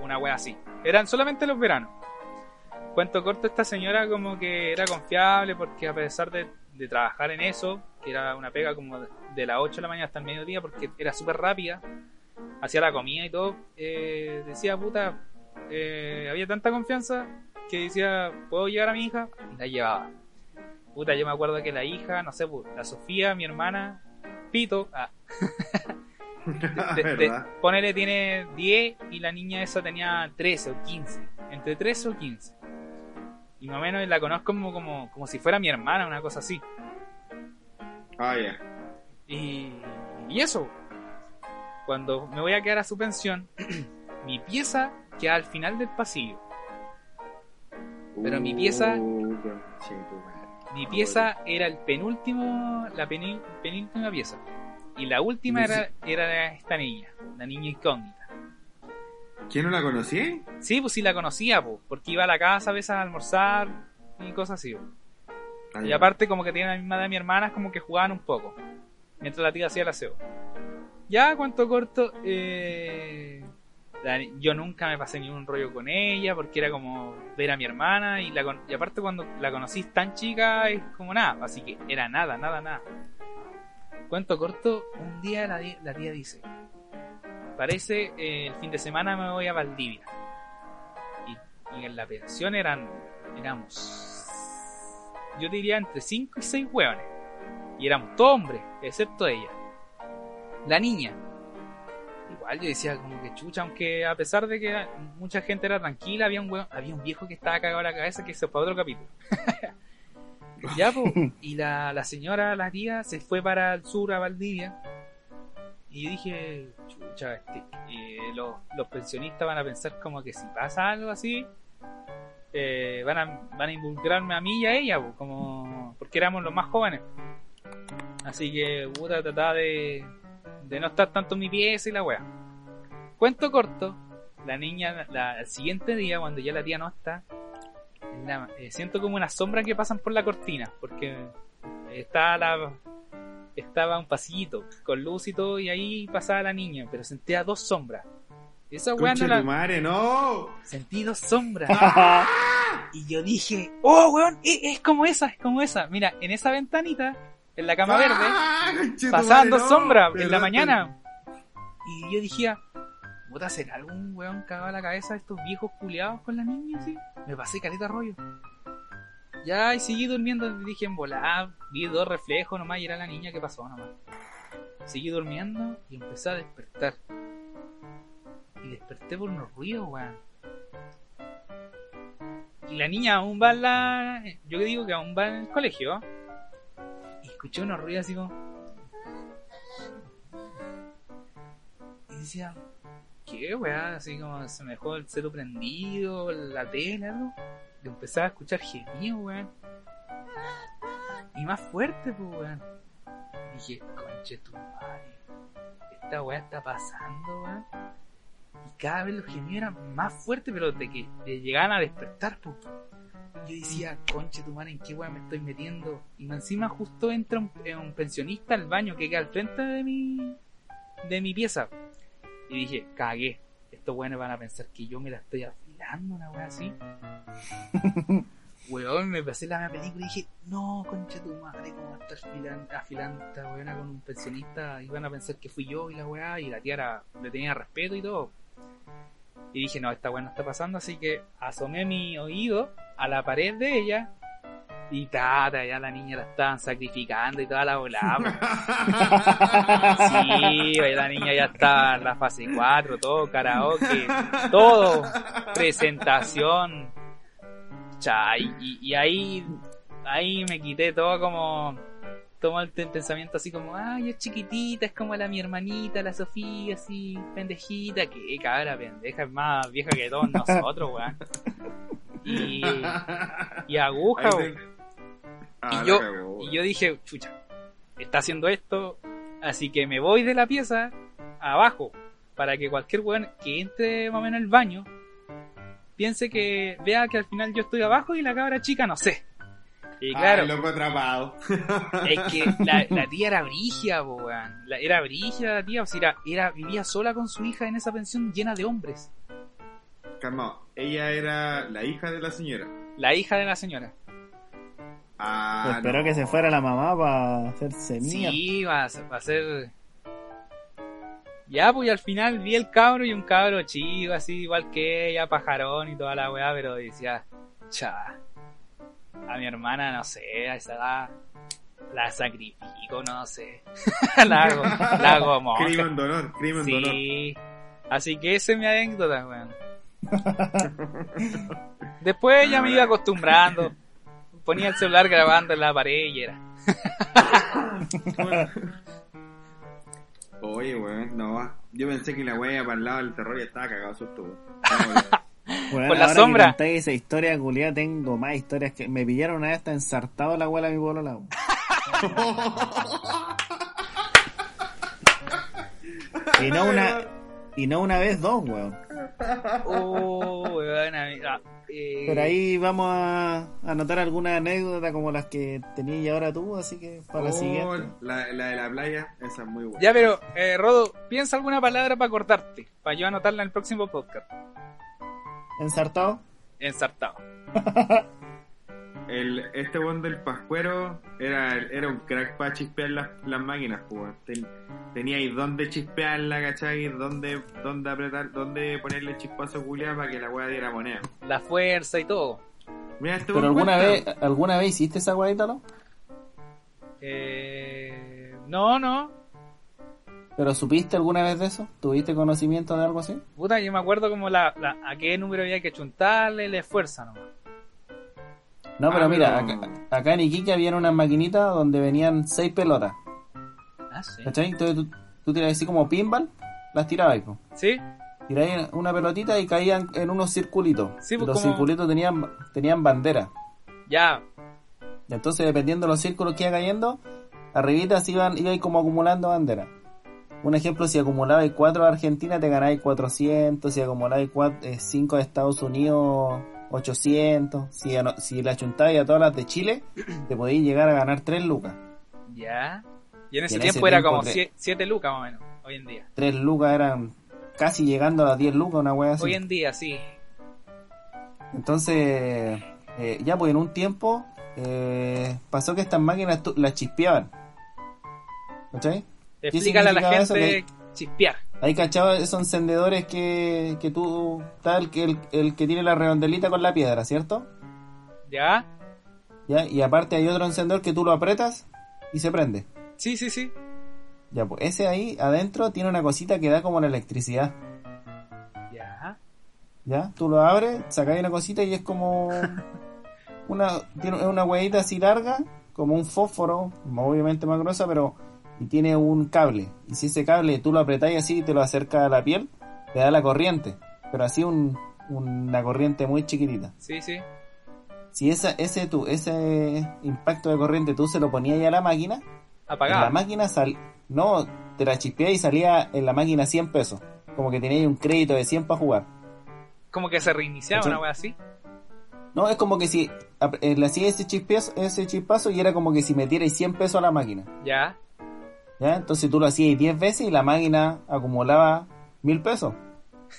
Una wea así. Eran solamente los veranos. Cuento corto, esta señora como que era confiable porque a pesar de, trabajar en eso, que era una pega como de, las 8 de la mañana hasta el mediodía porque era súper rápida, hacía la comida y todo, eh, decía puta, eh, había tanta confianza que decía, ¿puedo llevar a mi hija? Y la llevaba. Puta, yo me acuerdo que la hija, no sé, pu, la Sofía, mi hermana, Pito, *laughs* ah, *laughs* de- de- ¿Verdad? ponele tiene 10 y la niña esa tenía 13 o 15, entre 13 o 15. Y más o menos la conozco como, como, como si fuera mi hermana, una cosa así. Ah, ya. Y, y eso, cuando me voy a quedar a su pensión, *clears throat* mi pieza queda al final del pasillo. Pero mi pieza- Uh. Mi pieza era el penúltimo, la penúltima pieza. Y la última era, era esta niña, la niña incógnita. ¿Quién no la conocí? Sí, pues sí la conocía, pues, porque iba a la casa a veces a almorzar y cosas así. po. Ah, Y aparte como que tiene la misma edad de mi hermana, es como que jugaban un poco. Mientras la tía hacía el aseo. Ya, cuanto corto, eh, yo nunca me pasé ni un rollo con ella, porque era como ver a mi hermana, y, la, y aparte cuando la conocí tan chica, es como nada, así que era nada, nada, nada. Cuento corto, un día la, la tía dice, parece eh, el fin de semana me voy a Valdivia. Y, y en la pensión eran, éramos yo diría entre 5 y 6 hueones. Y éramos todos hombres, excepto ella. La niña. Igual yo decía como que chucha, aunque a pesar de que mucha gente era tranquila, había un hueón- había un viejo que estaba cagado a la cabeza que se fue a otro capítulo. *laughs* ya, pues, *laughs* y la, la señora, la tía, se fue para el sur, a Valdivia. Y yo dije, chucha, este, eh, los, los pensionistas van a pensar como que si pasa algo así, eh, van, a, van a involucrarme a mí y a ella, po, como porque éramos los más jóvenes. Así que puta trataba de, de no estar tanto en mi pieza y la wea. Cuento corto, la niña, la, el siguiente día, cuando ya la tía no está, la- eh, siento como unas sombras que pasan por la cortina, porque está la, estaba un pasillito con luz y todo, y ahí pasaba la niña, pero sentía dos sombras. Esa wea no la, madre, no. sentí dos sombras. *laughs* y yo dije, oh, weón, es, es como esa, es como esa. Mira, en esa ventanita, en la cama verde, Ah, dos no. sombras en la mañana. Y yo dije, puta, ¿será algún weón cagado a la cabeza de estos viejos culiados con la niña así? Me pasé caleta rollo. Ya, y seguí durmiendo, dije en volar, vi dos reflejos nomás y era la niña que pasó nomás. Seguí durmiendo y empecé a despertar. Y desperté por unos ruidos, weón. Y la niña aún va en la... Yo que digo que aún va en el colegio. Y escuché unos ruidos así como... Y decía... ¿Qué, weón? Así como se me dejó el celo prendido, la tele, algo. Y empezaba a escuchar gemidos, weón. Y más fuerte, pues, weón. Dije, conche tu madre. Esta weá está pasando, weón. Y cada vez los gemidos eran más fuertes, pero de que de llegaban a despertar, pues. Yo decía, conche tu madre, ¿en qué weá me estoy metiendo? Y encima justo entra un, eh, un pensionista al baño que queda al frente de mi, de mi pieza. Y dije, cagué. Estos weones van a pensar que yo me la estoy afilando, una weá así. *laughs* Weón, me pasé la misma película y dije, no, concha tu madre, ¿cómo estar afilando, afilando esta weona con un pensionista? Y van a pensar que fui yo y la weá, y la tía era- le tenía respeto y todo. Y dije, no, esta weá no está pasando, así que asomé mi oído a la pared de ella. Y tata, ya la niña la estaban sacrificando y toda la volada. *laughs* Sí, la niña ya está en la fase 4, todo, karaoke, todo, presentación. Cha, y- y ahí, ahí me quité todo como, todo el pensamiento así como, ay, es chiquitita, es como la mi hermanita, la Sofía, así, pendejita, que cabra pendeja, es más vieja que todos nosotros, *laughs* weón. Y, y *laughs* aguja, weón. te- Ah, Y yo, cagó. y yo dije, chucha, está haciendo esto, así que me voy de la pieza abajo, para que cualquier weón que entre más o menos al baño, piense que vea que al final yo estoy abajo y la cabra chica no sé. Y claro, Ay, loco atrapado. *laughs* es que la, la tía era brigia, weón. Era brigia la tía, o sea, era, era, vivía sola con su hija en esa pensión llena de hombres. Calma, ella era la hija de la señora. La hija de la señora. Ah, Esperó no. que se fuera la mamá para hacerse mierda. Sí, va a, ser. Ya, pues y al final vi el cabro y un cabro chico, así igual que ella, pajarón y toda la weá, pero decía, cha, a mi hermana, no sé, a esa edad la sacrifico, no sé. *laughs* la hago, la hago monja. Crimen de honor, crimen de honor. Sí. Así que esa es mi anécdota, weón. Después ya me iba acostumbrando. Ponía el celular grabando en la pared y era. Oye, weón, no. Yo pensé que la wea para el lado del terror ya estaba cagado susto, weón. *laughs* No, Weón, Con la ahora sombra. Que contáis esa historia, culiada, tengo más historias que me pillaron una vez hasta ensartado la abuela de mi polola. y no una y no una vez dos, weón. Oh, weón, amiga. Eh, Pero ahí vamos a anotar alguna anécdota como las que tenías y ahora tú, así que para la Oh, siguiente. la, la de la playa, esa es muy buena. Ya, pero, eh, Rodo, piensa alguna palabra para cortarte. Para yo anotarla en el próximo podcast. ¿Ensartado? Ensartado. *laughs* El, este weón del pascuero era, era un crack para chispear las, las máquinas, pues. Ten- tenía ahí dónde chispearla, ¿cachai? Dónde, dónde apretar, dónde ponerle chispazo culiado para que la weá diera moneda. La fuerza y todo. Mira, este Pero alguna cuenta. vez, alguna vez hiciste esa guayita, ¿no? Eh, no, no. ¿Pero supiste alguna vez de eso? ¿Tuviste conocimiento de algo así? Puta, yo me acuerdo como la, la- a qué número había que chuntarle la fuerza nomás. No, pero Ah, mira, acá, acá en Iquique había unas maquinitas donde venían seis pelotas, Ah, sí. ¿cachai? Entonces tú, tú tirabas así como pinball, las tirabas, po. ¿Sí? Tirabas una pelotita y caían en unos circulitos. Sí, pues, los como- circulitos tenían, tenían bandera. Ya. Entonces, dependiendo de los círculos que iba cayendo, arribita se iban, iba como acumulando bandera. Un ejemplo, si acumulabais 4 de Argentina, te ganáis 400. Si acumulabais 5 de Estados Unidos, 800. Si, si la chuntabais a todas las de Chile, *clears throat* te podíais llegar a ganar 3 lucas. Ya. Y en ese Y en tiempo ese era tiempo como te- 7 lucas más o menos. Hoy en día. 3 lucas eran casi llegando a las 10 lucas, una wea así. Hoy en día, sí. Entonces, eh, ya pues en un tiempo eh, pasó que estas máquinas las chispeaban. ¿Cachai? ¿Qué Explícale a la gente chispear. Hay cachado esos encendedores que, que tú, tal que el, el que tiene la redondelita con la piedra, ¿cierto? ¿Ya? ¿Ya? Y aparte hay otro encendedor que tú lo apretas y se prende. Sí, sí, sí. Ya, pues ese ahí adentro tiene una cosita que da como la electricidad. Ya. ¿Ya? Tú lo abres, sacas una cosita y es como *laughs* una, tiene una huevita así larga, como un fósforo, obviamente más gruesa, pero y tiene un cable. Y si ese cable tú lo apretáis así y te lo acercas a la piel, te da la corriente. Pero así un, una corriente muy chiquitita. Sí, sí. Si esa, ese, tú, ese impacto de corriente tú se lo ponías a la máquina, en la máquina sal, no, te la chispeas y salía en la máquina 100 pesos. Como que tenías un crédito de 100 para jugar. Como que se reiniciaba una wea así. No, es como que si eh, le hacía ese chispazo, ese chispazo y era como que si metierais 100 pesos a la máquina. Ya. ¿Ya? Entonces tú lo hacías 10 veces y la máquina acumulaba 1000 pesos.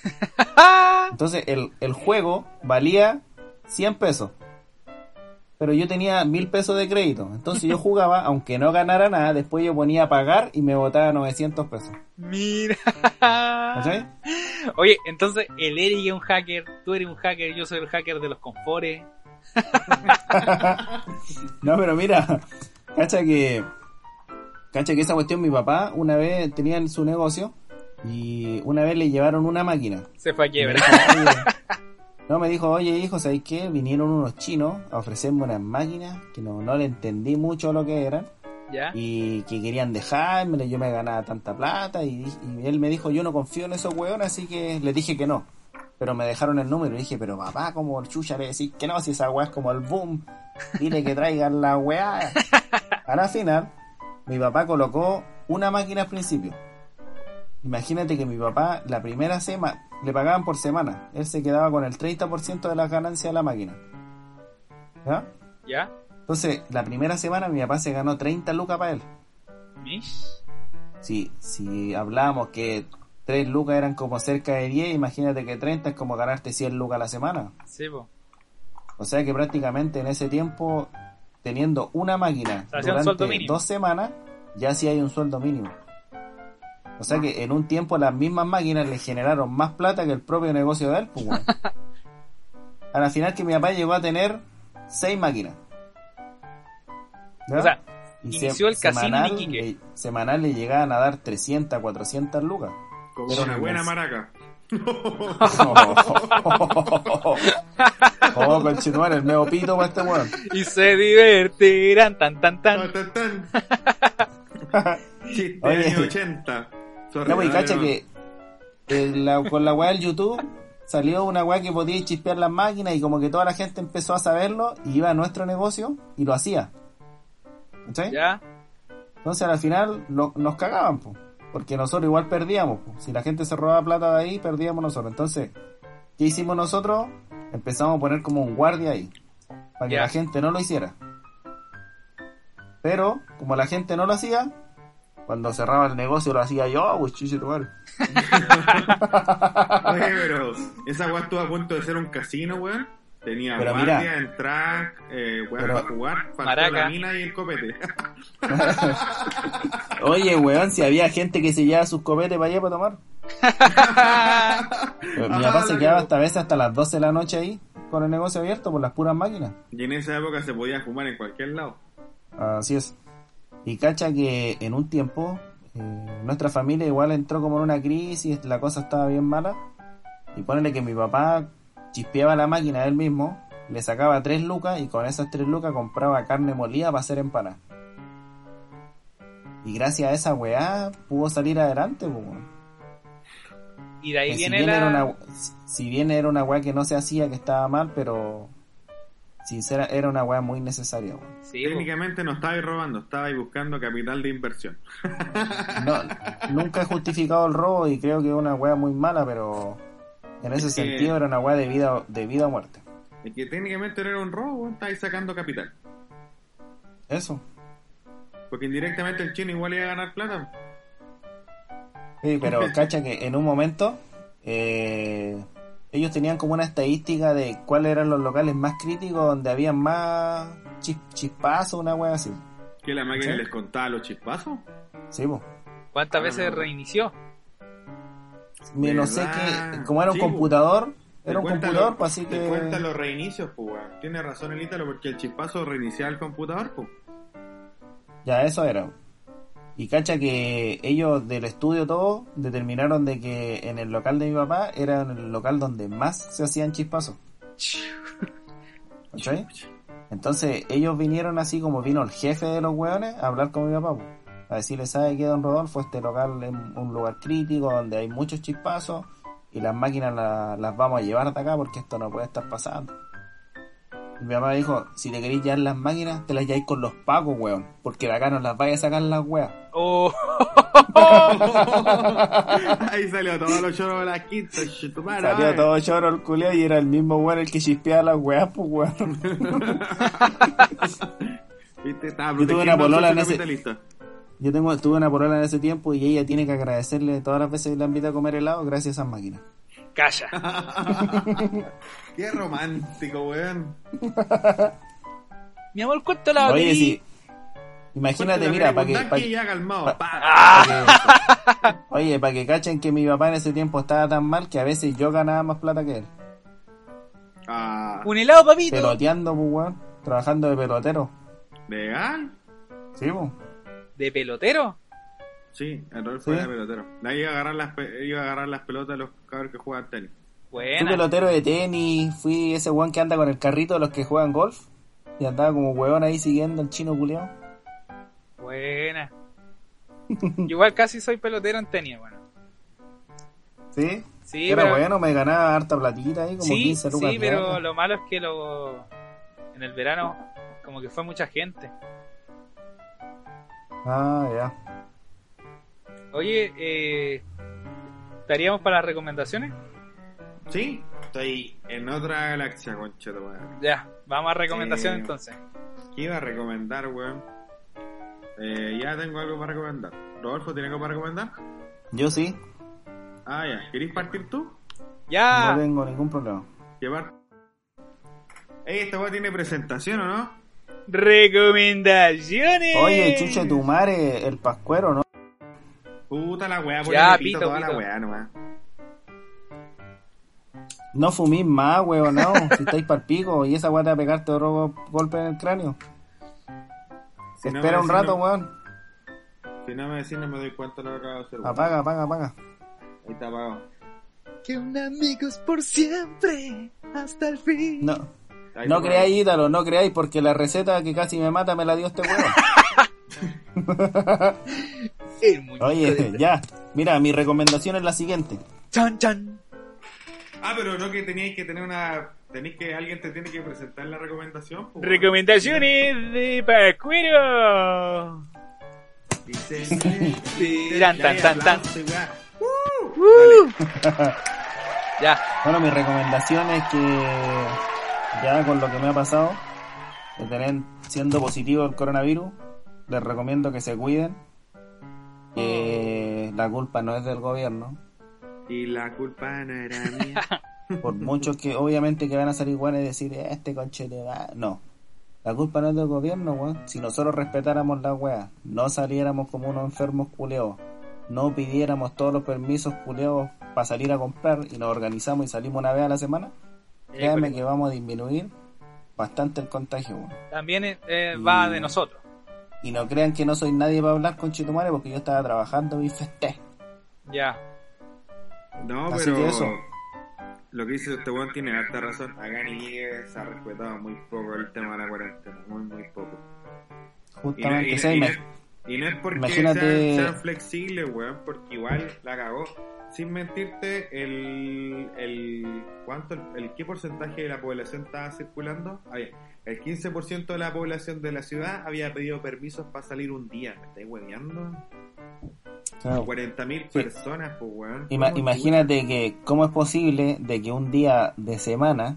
*laughs* Entonces el, el juego valía 100 pesos. Pero yo tenía 1000 pesos de crédito. Entonces yo *laughs* jugaba, aunque no ganara nada, después yo ponía a pagar y me botaba 900 pesos. Mira. ¿Cachai? Oye, entonces el Eric es un hacker, tú eres un hacker, yo soy el hacker de los confores. *laughs* No, pero mira, cacha que, cacha que esa cuestión mi papá una vez tenía en su negocio y una vez le llevaron una máquina. Se fue a quiebra. *laughs* no, me dijo, oye hijo, ¿sabes qué? Vinieron unos chinos a ofrecerme unas máquinas que no, no le entendí mucho lo que eran ¿Ya? y que querían dejarme, yo me ganaba tanta plata y, y él me dijo, yo no confío en esos hueones, así que le dije que no. Pero me dejaron el número y dije, pero papá, como el chucha le decís que no, si esa weá es como el boom, dile que traigan la weá. *laughs* A la final, mi papá colocó una máquina al principio. Imagínate que mi papá, la primera semana, le pagaban por semana. Él se quedaba con el 30% de las ganancias de la máquina. ¿Ya? ¿Ya? Entonces, la primera semana mi papá se ganó 30 lucas para él. Mish. Si, si hablábamos que 3 lucas eran como cerca de 10, imagínate que 30 es como ganarte 100 lucas a la semana. Sí, po. O sea que prácticamente en ese tiempo, teniendo una máquina Se un durante dos semanas, ya sí hay un sueldo mínimo. O sea que en un tiempo las mismas máquinas le generaron más plata que el propio negocio de él. Pues, a la *laughs* final que mi papá llegó a tener seis máquinas. ¿Ya? O sea, Y inició el casino semanal le- semanal le llegaban a dar 300, 400 lucas. Como una un buena maraca. Oh, *laughs* continuar el medio pito para este weón. Y se divertirán tan tan Tan, tan. tan, tan. Chiste Oye. año 80. Sorry, Ya, pues, cacha no. que en la- con la weá del YouTube salió una weá que podía chispear las máquinas y como que toda la gente empezó a saberlo y iba a nuestro negocio y lo hacía. ¿Cachai? Ya. Entonces al final lo- nos cagaban, po, porque nosotros igual perdíamos. Si la gente se robaba plata de ahí, perdíamos nosotros. Entonces, ¿qué hicimos nosotros? Empezamos a poner como un guardia ahí, para que la gente no lo hiciera. Pero, como la gente no lo hacía, cuando cerraba el negocio lo hacía yo, pues tu madre. *laughs* Oye, pero esa weá estuvo a punto de ser un casino, weón. Tenía Pero guardia, mira. entrar, eh, weón, Pero- para jugar, faltó la mina y el copete. *laughs* Oye, weón, si había gente que se llevaba sus copetes para allá para tomar. Mi papá se la quedaba hasta veces hasta las 12 de la noche ahí, con el negocio abierto por las puras máquinas. Y en esa época se podía fumar en cualquier lado. Así es. Y cacha que en un tiempo eh, nuestra familia igual entró como en una crisis, la cosa estaba bien mala. Y ponele que mi papá chispeaba la máquina él mismo, le sacaba tres lucas y con esas tres lucas compraba carne molida para hacer empanadas. Y gracias a esa weá pudo salir adelante, pues, weón. Y de ahí Que si viene bien, la. era una, si- bien era una weá que no se hacía, que estaba mal, pero sincera, era una weá muy necesaria, weón. Sí, po. Técnicamente no estabais robando, estabais buscando capital de inversión. No, *laughs* nunca he justificado el robo y creo que es una weá muy mala, pero en ese Es que- sentido era una weá de vida, de vida o muerte. Es que técnicamente no era un robo, weón, estabais sacando capital. Eso. Porque indirectamente el chino igual iba a ganar plata. Sí, pero *laughs* cacha que en un momento eh, ellos tenían como una estadística de cuáles eran los locales más críticos donde había más chis- chispazos, una weá así. Que la máquina Sí. les contaba los chispazos. Sí, po. ¿Cuántas veces reinició? Mi- No sé qué, como era un Sí, computador, era un computador, lo- pues así Te cuenta que... los reinicios, pues, weón. Tiene razón el Ítalo, porque el chispazo reiniciaba el computador, pues. Ya, eso era. Y cacha que ellos del estudio todo determinaron de que en el local de mi papá era el local donde más se hacían chispazos. *laughs* ¿Cachai? Entonces ellos vinieron así como vino el jefe de los hueones a hablar con mi papá. po. A decirle, ¿sabe qué, don Rodolfo? Este local es un lugar crítico donde hay muchos chispazos y las máquinas la- las vamos a llevar de acá porque esto no puede estar pasando. Y mi papá dijo, si te queréis llevar las máquinas, te las lleváis con los pacos, weón. Porque de acá no las vaya a sacar las weas. Oh, *laughs* Ahí salió todos los choros de la quinta, chitumara, Salió madre. todo choro el culeo y era el mismo weón el que chispeaba las weas, pues weón. *laughs* Viste, estaba Yo tuve una polola en ese- capitalista. Yo tengo, tuve una polola en ese tiempo y ella tiene que agradecerle todas las veces que la invita a comer helado gracias a esas máquinas. calla. *laughs* Qué romántico, weón. Mi amor, ¿cuánto la Oye, sí. Imagínate, mira, para que, pa' que que- ya calmado. pa- pa. *laughs* oye, para que cachen que mi papá en ese tiempo estaba tan mal que a veces yo ganaba más plata que él. Ah, Un helado, papito. Peloteando, pues weón. Trabajando de pelotero. ¿Legal? Sí, pues. ¿De pelotero? Sí, el Rodolfo ¿Sí? era pelotero. Ahí iba a agarrar las, pe- iba a agarrar las pelotas de los cabros que juegan tenis. Fui Buena. pelotero de tenis, fui ese weón que anda con el carrito de los que juegan golf. Y andaba como weón ahí siguiendo al chino culeado. Buena. *laughs* Igual casi soy pelotero en tenis, bueno. ¿Sí? Sí, Era pero, bueno, me ganaba harta platita ahí, como sí, 15 lucas. sí, pero lo malo es que lo en el verano como que fue mucha gente. Ah, ya. Oye, eh, ¿estaríamos para las recomendaciones? Sí, estoy en otra galaxia, madre. Ya, vamos a recomendaciones entonces. ¿Qué iba a recomendar, weón? Eh, ya tengo algo para recomendar. Rodolfo, ¿tiene algo para recomendar? Yo sí, Ah, ya. ¿Querés partir tú? Ya. no tengo ningún problema. Llevar. Ey, esta weá tiene presentación, ¿o no? Recomendaciones. Oye, chucha tu madre, el pascuero, ¿no? Puta la weá, por Ya, pito, pito, toda la pito. weá nomás. No fumís más, weón, no. si estáis pa'l pico y esa weá te va a pegarte otro golpe en el cráneo. Si no Espera un decís, rato, no- weón. Si no me decís, no me doy cuenta de lo que acabo de hacer. weón. Apaga, apaga, apaga. Ahí está apagado. Que un amigos por siempre. Hasta el fin. No, Ahí no creáis, Ítalo, no creáis, porque la receta que casi me mata me la dio este *laughs* muñeco Oye, de- ya. Mira, mi recomendación es la siguiente. Chan, chan. Ah, pero no que teníais que tener una. Tenéis que. Alguien te tiene que presentar la recomendación. pues. Recomendaciones de Pascuero. Dice. *laughs* Tan, tan, tan, tan. Uh, *laughs* Ya. Bueno, mi recomendación es que ya con lo que me ha pasado, de tener siendo positivo el coronavirus, les recomiendo que se cuiden. Que la culpa no es del gobierno. Y la culpa no era mía. *laughs* Por muchos que obviamente que van a salir igual y decir, este conche de va. No. La culpa no es del gobierno, weón. Si nosotros respetáramos la weá, no saliéramos como unos enfermos culeos, no pidiéramos todos los permisos culeos para salir a comprar y nos organizamos y salimos una vez a la semana, créanme que vamos a disminuir bastante el contagio, weón. También eh, va Y- de nosotros. Y no crean que no soy nadie para hablar con Chitumare porque yo estaba trabajando y festé. Ya. No, Así pero. que eso. Lo que dice este weón tiene harta razón. Acá en se ha respetado muy poco el tema de la cuarentena. Muy, muy poco. Justamente, y- y no es porque imagínate- sean, sean flexibles, weón, porque igual la cagó. Sin mentirte, el, el ¿cuánto? El, el qué porcentaje de la población estaba circulando? Había- el 15% de la población de la ciudad había pedido permisos para salir un día. ¿Me estáis hueveando? claro. 40.000 Sí. personas, pues, weón. Ima- ¿Cómo imagínate que cómo es posible de que un día de semana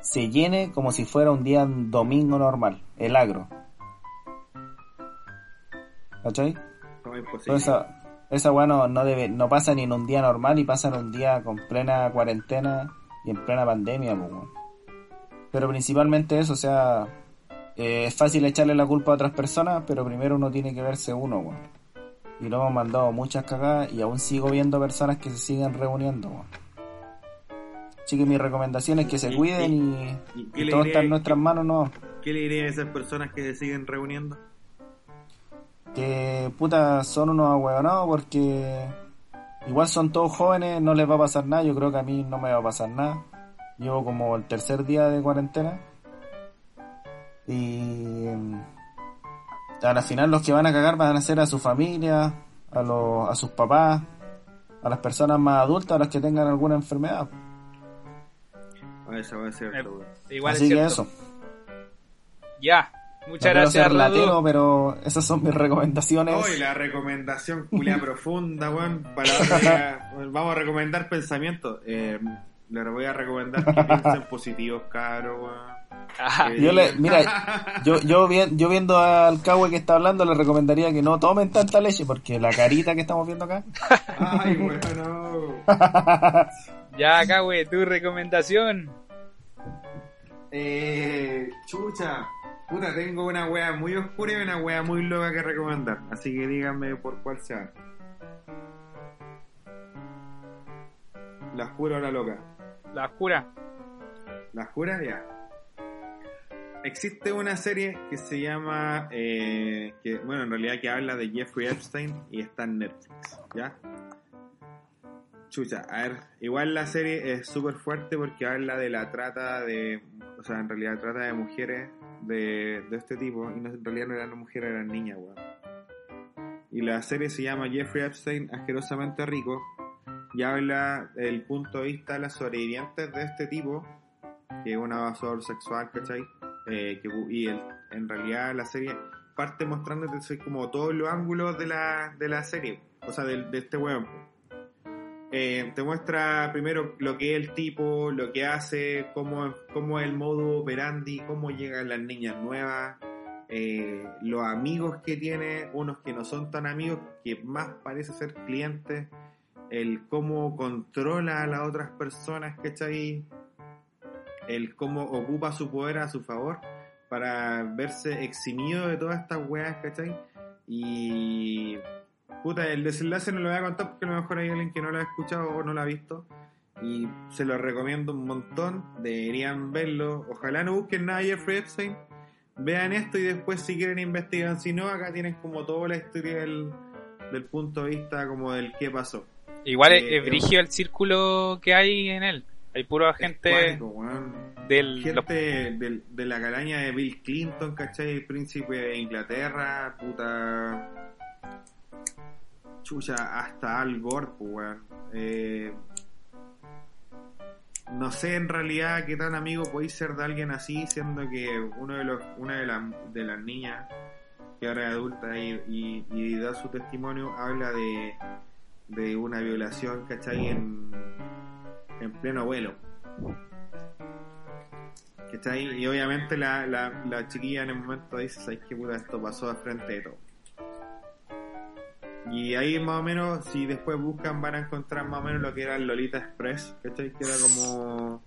se llene como si fuera un día domingo normal, el agro. ¿Cachai? ¿Cómo es esa, esa weá no, no debe, no pasa ni en un día normal y pasa en un día con plena cuarentena y en plena pandemia, pues, weón. Pero principalmente eso, o sea, eh, es fácil echarle la culpa a otras personas, pero primero uno tiene que verse uno, weón. Y lo hemos mandado muchas cagadas y aún sigo viendo personas que se siguen reuniendo, weón. Así que mi recomendación es que se ¿Y- cuiden y, y todo está en nuestras manos, no. ¿Qué le diría a esas personas que se siguen reuniendo? Que puta son unos ahueonados porque igual son todos jóvenes, no les va a pasar nada, yo creo que a mí no me va a pasar nada. Llevo como el tercer día de cuarentena y mm, a la final los que van a cagar van a ser a su familia, a, los, a sus papás, a las personas más adultas, a las que tengan alguna enfermedad. A ser Eh, weón. Igual Así es que cierto. eso. Ya. No Muchas quiero gracias, Rodu. pero esas son mis recomendaciones. Hoy la recomendación culia *laughs* profunda, weón. Vamos a recomendar pensamientos. Eh, les voy a recomendar que piensen positivos, cabros, weón. Que Yo le, mira, *laughs* yo, yo, vi- yo viendo al Cowboy que está hablando, le recomendaría que no tomen tanta leche, porque la carita que estamos viendo acá. *laughs* Ay, weón, no. Ya, acá, güey, tu recomendación. Eh, chucha. Puta, tengo una wea muy oscura y una wea muy loca que recomendar. Así que díganme por cuál se van. La oscura o la loca. La oscura. ¿La jura? Ya. Existe una serie que se llama, eh, que bueno, en realidad que habla de Jeffrey Epstein y está en Netflix, ¿ya? Chucha, a ver, igual la serie es súper fuerte porque habla de la trata de, o sea, en realidad trata de mujeres de, de este tipo, y en realidad no eran mujeres, eran niñas, weón. Y la serie se llama Jeffrey Epstein, asquerosamente rico, y habla del punto de vista de las sobrevivientes de este tipo, que es un abusador sexual, ¿cachai? Eh, que, y el- en realidad la serie parte mostrándote como todos los ángulos de la, de la serie, o sea, del- de, este weón. Eh, te muestra primero lo que es el tipo, lo que hace, cómo, cómo es el modo operandi, cómo llegan las niñas nuevas, eh, los amigos que tiene, unos que no son tan amigos, que más parece ser clientes, el cómo controla a las otras personas, ¿cachai? El cómo ocupa su poder a su favor para verse eximido de todas estas weas, ¿cachai? Y Puta, el desenlace no lo voy a contar porque a lo mejor hay alguien que no lo ha escuchado o no lo ha visto. Y se lo recomiendo un montón. Deberían verlo. Ojalá no busquen nada de Jeffrey Epstein. Vean esto y después si quieren investigan. Si no, acá tienen como toda la historia del, del punto de vista como del qué pasó. Igual es, Eh, es brigio el círculo que hay en él. Hay pura gente Cuático, weón. del... los- Gente del- de la calaña de Bill Clinton, ¿cachai? El príncipe de Inglaterra, puta. Chucha, hasta Al Gore, weón. Eh, no sé en realidad qué tan amigo podéis ser de alguien así, siendo que uno de los, una de, las de las niñas, que ahora es adulta y, y- da su testimonio, habla de, de una violación, ¿cachai? En, en pleno vuelo. ¿Cachai? Y obviamente la, la, la chiquilla en el momento dice, ¿sabes qué puta? Esto pasó de frente de todo. Y ahí más o menos, si después buscan, van a encontrar más o menos lo que era el Lolita Express, ¿cachai? Que era como...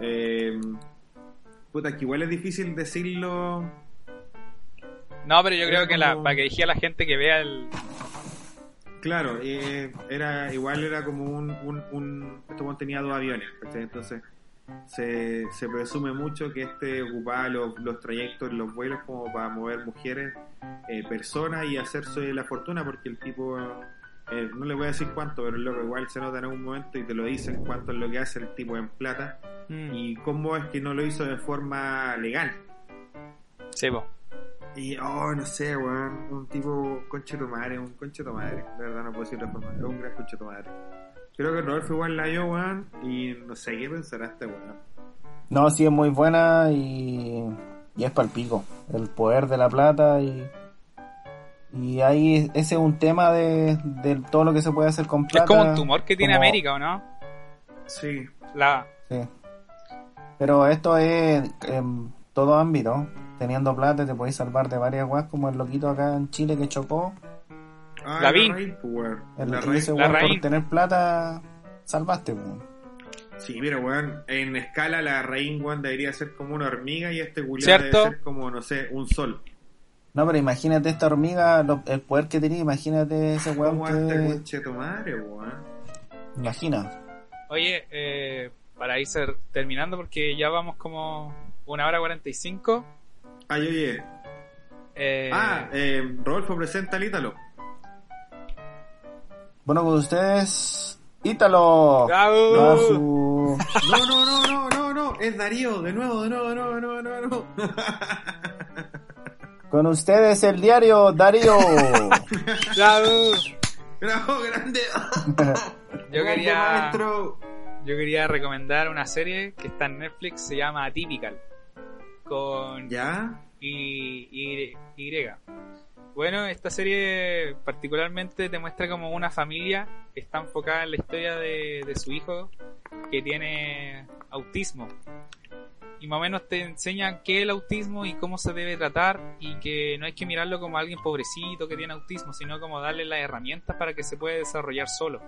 Eh, puta, que igual es difícil decirlo... No, pero yo creo que la, para que dije a la gente que vea el... Claro, eh, era igual era como un... un, un weón tenía dos aviones, ¿cachai? Entonces se, se presume mucho que este ocupaba los, los trayectos, los vuelos como para mover mujeres, eh, personas y hacerse la fortuna porque el tipo, eh, no le voy a decir cuánto, pero el loco igual se nota en algún momento y te lo dicen cuánto es lo que hace el tipo en plata Mm, y cómo es que no lo hizo de forma legal. sí, po. Y, oh, no sé, weón, un tipo concheto madre, un concheto madre, de verdad no puedo decir de otra forma, es un gran concheto madre. Creo que Rodolfo igual la vio, weón, y no sé qué pensará este weón. No, sí es muy buena y, y es palpico. El poder de la plata y. Y ahí ese es un tema de, de todo lo que se puede hacer con plata. Es como un tumor que tiene como- América, ¿o no? Sí, La... Sí. Pero esto es en todo ámbito. Teniendo plata te podéis salvar de varias weas, como el loquito acá en Chile que chocó. ah, la raíz, pues, weón. El, La y ese la weón por tener plata salvaste. pues. Sí, mira, weón, en escala la raíz, weón, debería ser como una hormiga y este culiado debe ser como, no sé, un sol. No, pero imagínate esta hormiga, lo- el poder que tenía, imagínate ese weón ¿Cómo este que... concheto madre, weón? Imagina. Oye, eh, para ir terminando, porque ya vamos como una hora 45. Ay, oye. Eh, Ah, eh, Rodolfo presenta al Ítalo. Bueno, con ustedes, Ítalo. ¡Bravo! No, no, no, no, no, no, es Darío, de nuevo, de nuevo, de nuevo, de nuevo, de nuevo. *laughs* Con ustedes el diario Darío. ¡Bravo! Bravo, grande. *laughs* Yo quería, yo quería recomendar una serie que está en Netflix, se llama Atypical. Con ¿Ya? y, y, y. Bueno, esta serie particularmente te muestra como una familia está enfocada en la historia de, de su hijo que tiene autismo. Y más o menos te enseñan qué es el autismo y cómo se debe tratar y que no hay que mirarlo como alguien pobrecito que tiene autismo, sino como darle las herramientas para que se pueda desarrollar solo.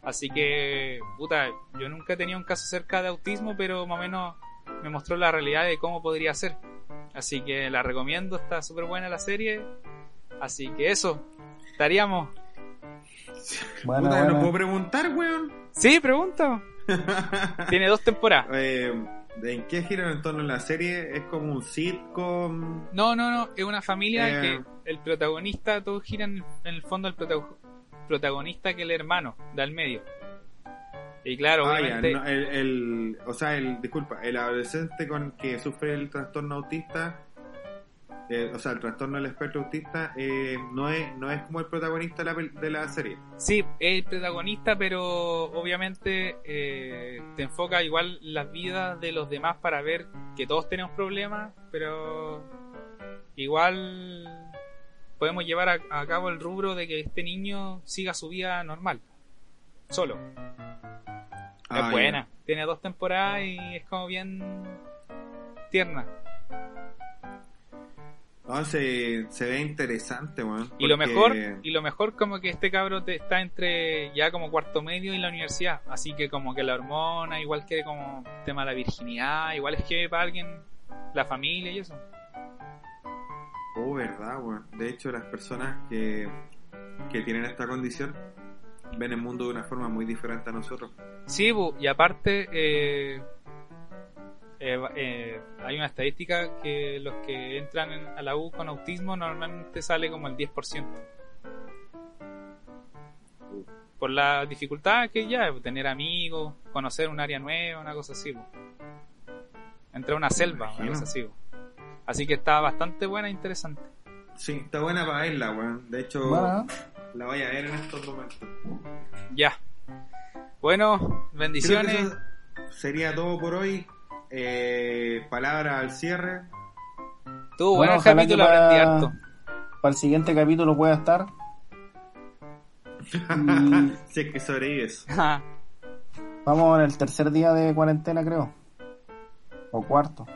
Así que, puta, yo nunca he tenido un caso cerca de autismo, pero más o menos me mostró la realidad de cómo podría ser. Así que la recomiendo, está súper buena la serie. Así que eso, estaríamos. Bueno, Puta, bueno. ¿no puedo preguntar, weón? Sí, pregunta. *laughs* Tiene dos temporadas. Eh, ¿En qué gira en torno a la serie? ¿Es como un sitcom? No, no, no, es una familia Eh. que el protagonista, todo gira en, en el fondo el protago- protagonista que el hermano, da al medio. Y claro, Ah, ya, obviamente, no, el, el- o sea, el, disculpa, el adolescente con que sufre el trastorno autista, eh, o sea, el trastorno del espectro autista, eh, no es no es como el protagonista de la, pel- de la serie. sí, es el protagonista, pero obviamente eh, te enfoca igual las vidas de los demás para ver que todos tenemos problemas, pero igual podemos llevar a, a cabo el rubro de que este niño siga su vida normal. Solo. Ah, es ya. buena. Tiene dos temporadas y es como bien tierna. No, se, se ve interesante, weón. Y lo mejor, y lo mejor como que este cabro te- está entre ya como cuarto medio y la universidad. Así que como que la hormona, igual que como tema de la virginidad, igual es que para alguien, la familia y eso. Oh, verdad, weón. De hecho, las personas que, que tienen esta condición ven el mundo de una forma muy diferente a nosotros. Sí, y aparte, eh, eh, eh, hay una estadística que los que entran en- a la U con autismo normalmente sale como el 10%. Por la dificultad que ya, tener amigos, conocer un área nueva, una cosa así. Entrar a una selva, una cosa así. Así que está bastante buena e interesante. Sí, está buena para verla, weón. De hecho, Bueno, la voy a ver en estos momentos. Ya. Bueno, bendiciones. sería todo por hoy. Eh, palabra al cierre. Tuvo Bueno, bueno el capítulo, que aprendí para- harto. para el siguiente capítulo pueda estar. Y *laughs* si es que sobrevives. *laughs* vamos en el tercer día de cuarentena, creo. O cuarto.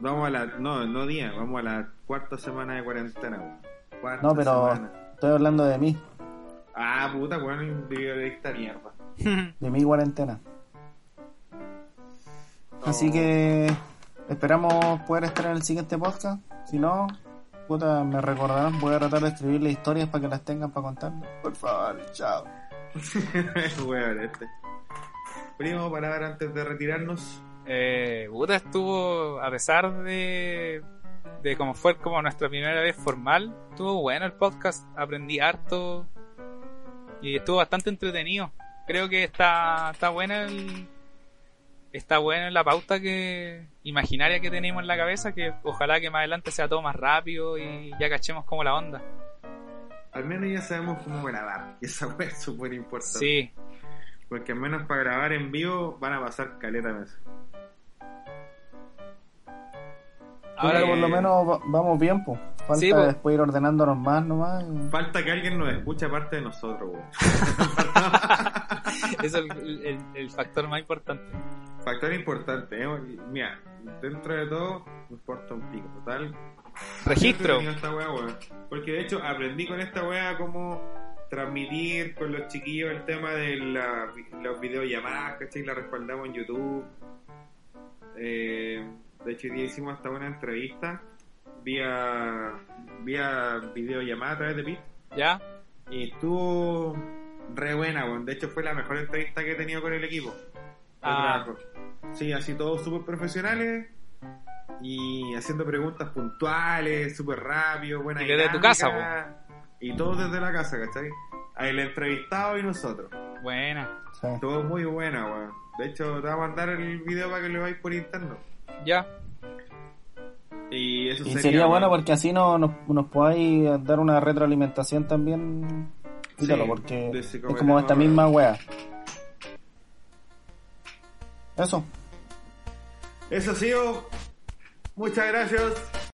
Vamos a la. No, no día, vamos a la cuarta semana de cuarentena. Cuarta No, pero semana. Estoy hablando de mí, Ah, puta, weón, video de esta mierda. *laughs* de mi cuarentena. Así que esperamos poder estar en el siguiente podcast. Si no, puta, me recordarán. Voy a tratar de escribirle historias para que las tengan para contar. Por favor, chao. *laughs* Weón, este. Primo, palabra antes de retirarnos. Eh, puta, estuvo, a pesar de, de como fue como nuestra primera vez formal, estuvo bueno el podcast, aprendí harto y estuvo bastante entretenido. Creo que está, está buena el, está buena la pauta que imaginaria que tenemos en la cabeza, que ojalá que más adelante sea todo más rápido y ya cachemos como la onda. Al menos ya sabemos cómo grabar. Y esa weá es súper importante. Sí, Porque al menos para grabar en vivo van a pasar caleta meses. Ahora Pero por lo menos va- vamos bien, pues. Falta Sí, después ir ordenándonos más nomás. y- Falta que alguien nos escuche aparte de nosotros, *laughs* es el, el- el factor más importante. Factor importante, ¿eh? Mira, dentro de todo, me importa un pico. Total, Registro. Esta wea, weón. Porque de hecho aprendí con esta wea cómo transmitir con los chiquillos el tema de la, los videollamadas, ¿cachai? La respaldamos en YouTube. Eh, de hecho, hoy día hicimos hasta una entrevista vía, vía videollamada a través de Pit. ¿Ya? Y estuvo re buena, weón. De hecho, fue la mejor entrevista que he tenido con el equipo. de Ah. trabajo. Sí, así todos súper profesionales y haciendo preguntas puntuales, súper rápido, buena Y desde tu casa, Y todos desde la casa, ¿cachai? El entrevistado y nosotros. Buena. sí. Todo muy buena, weón. De hecho, te voy a mandar el video para que lo veáis por interno. Ya. Y eso Y sería, sería bueno porque así no, nos, nos podáis dar una retroalimentación también. Quítalo, Sí, porque es como esta misma wea. Eso. Eso ha sido. Muchas gracias.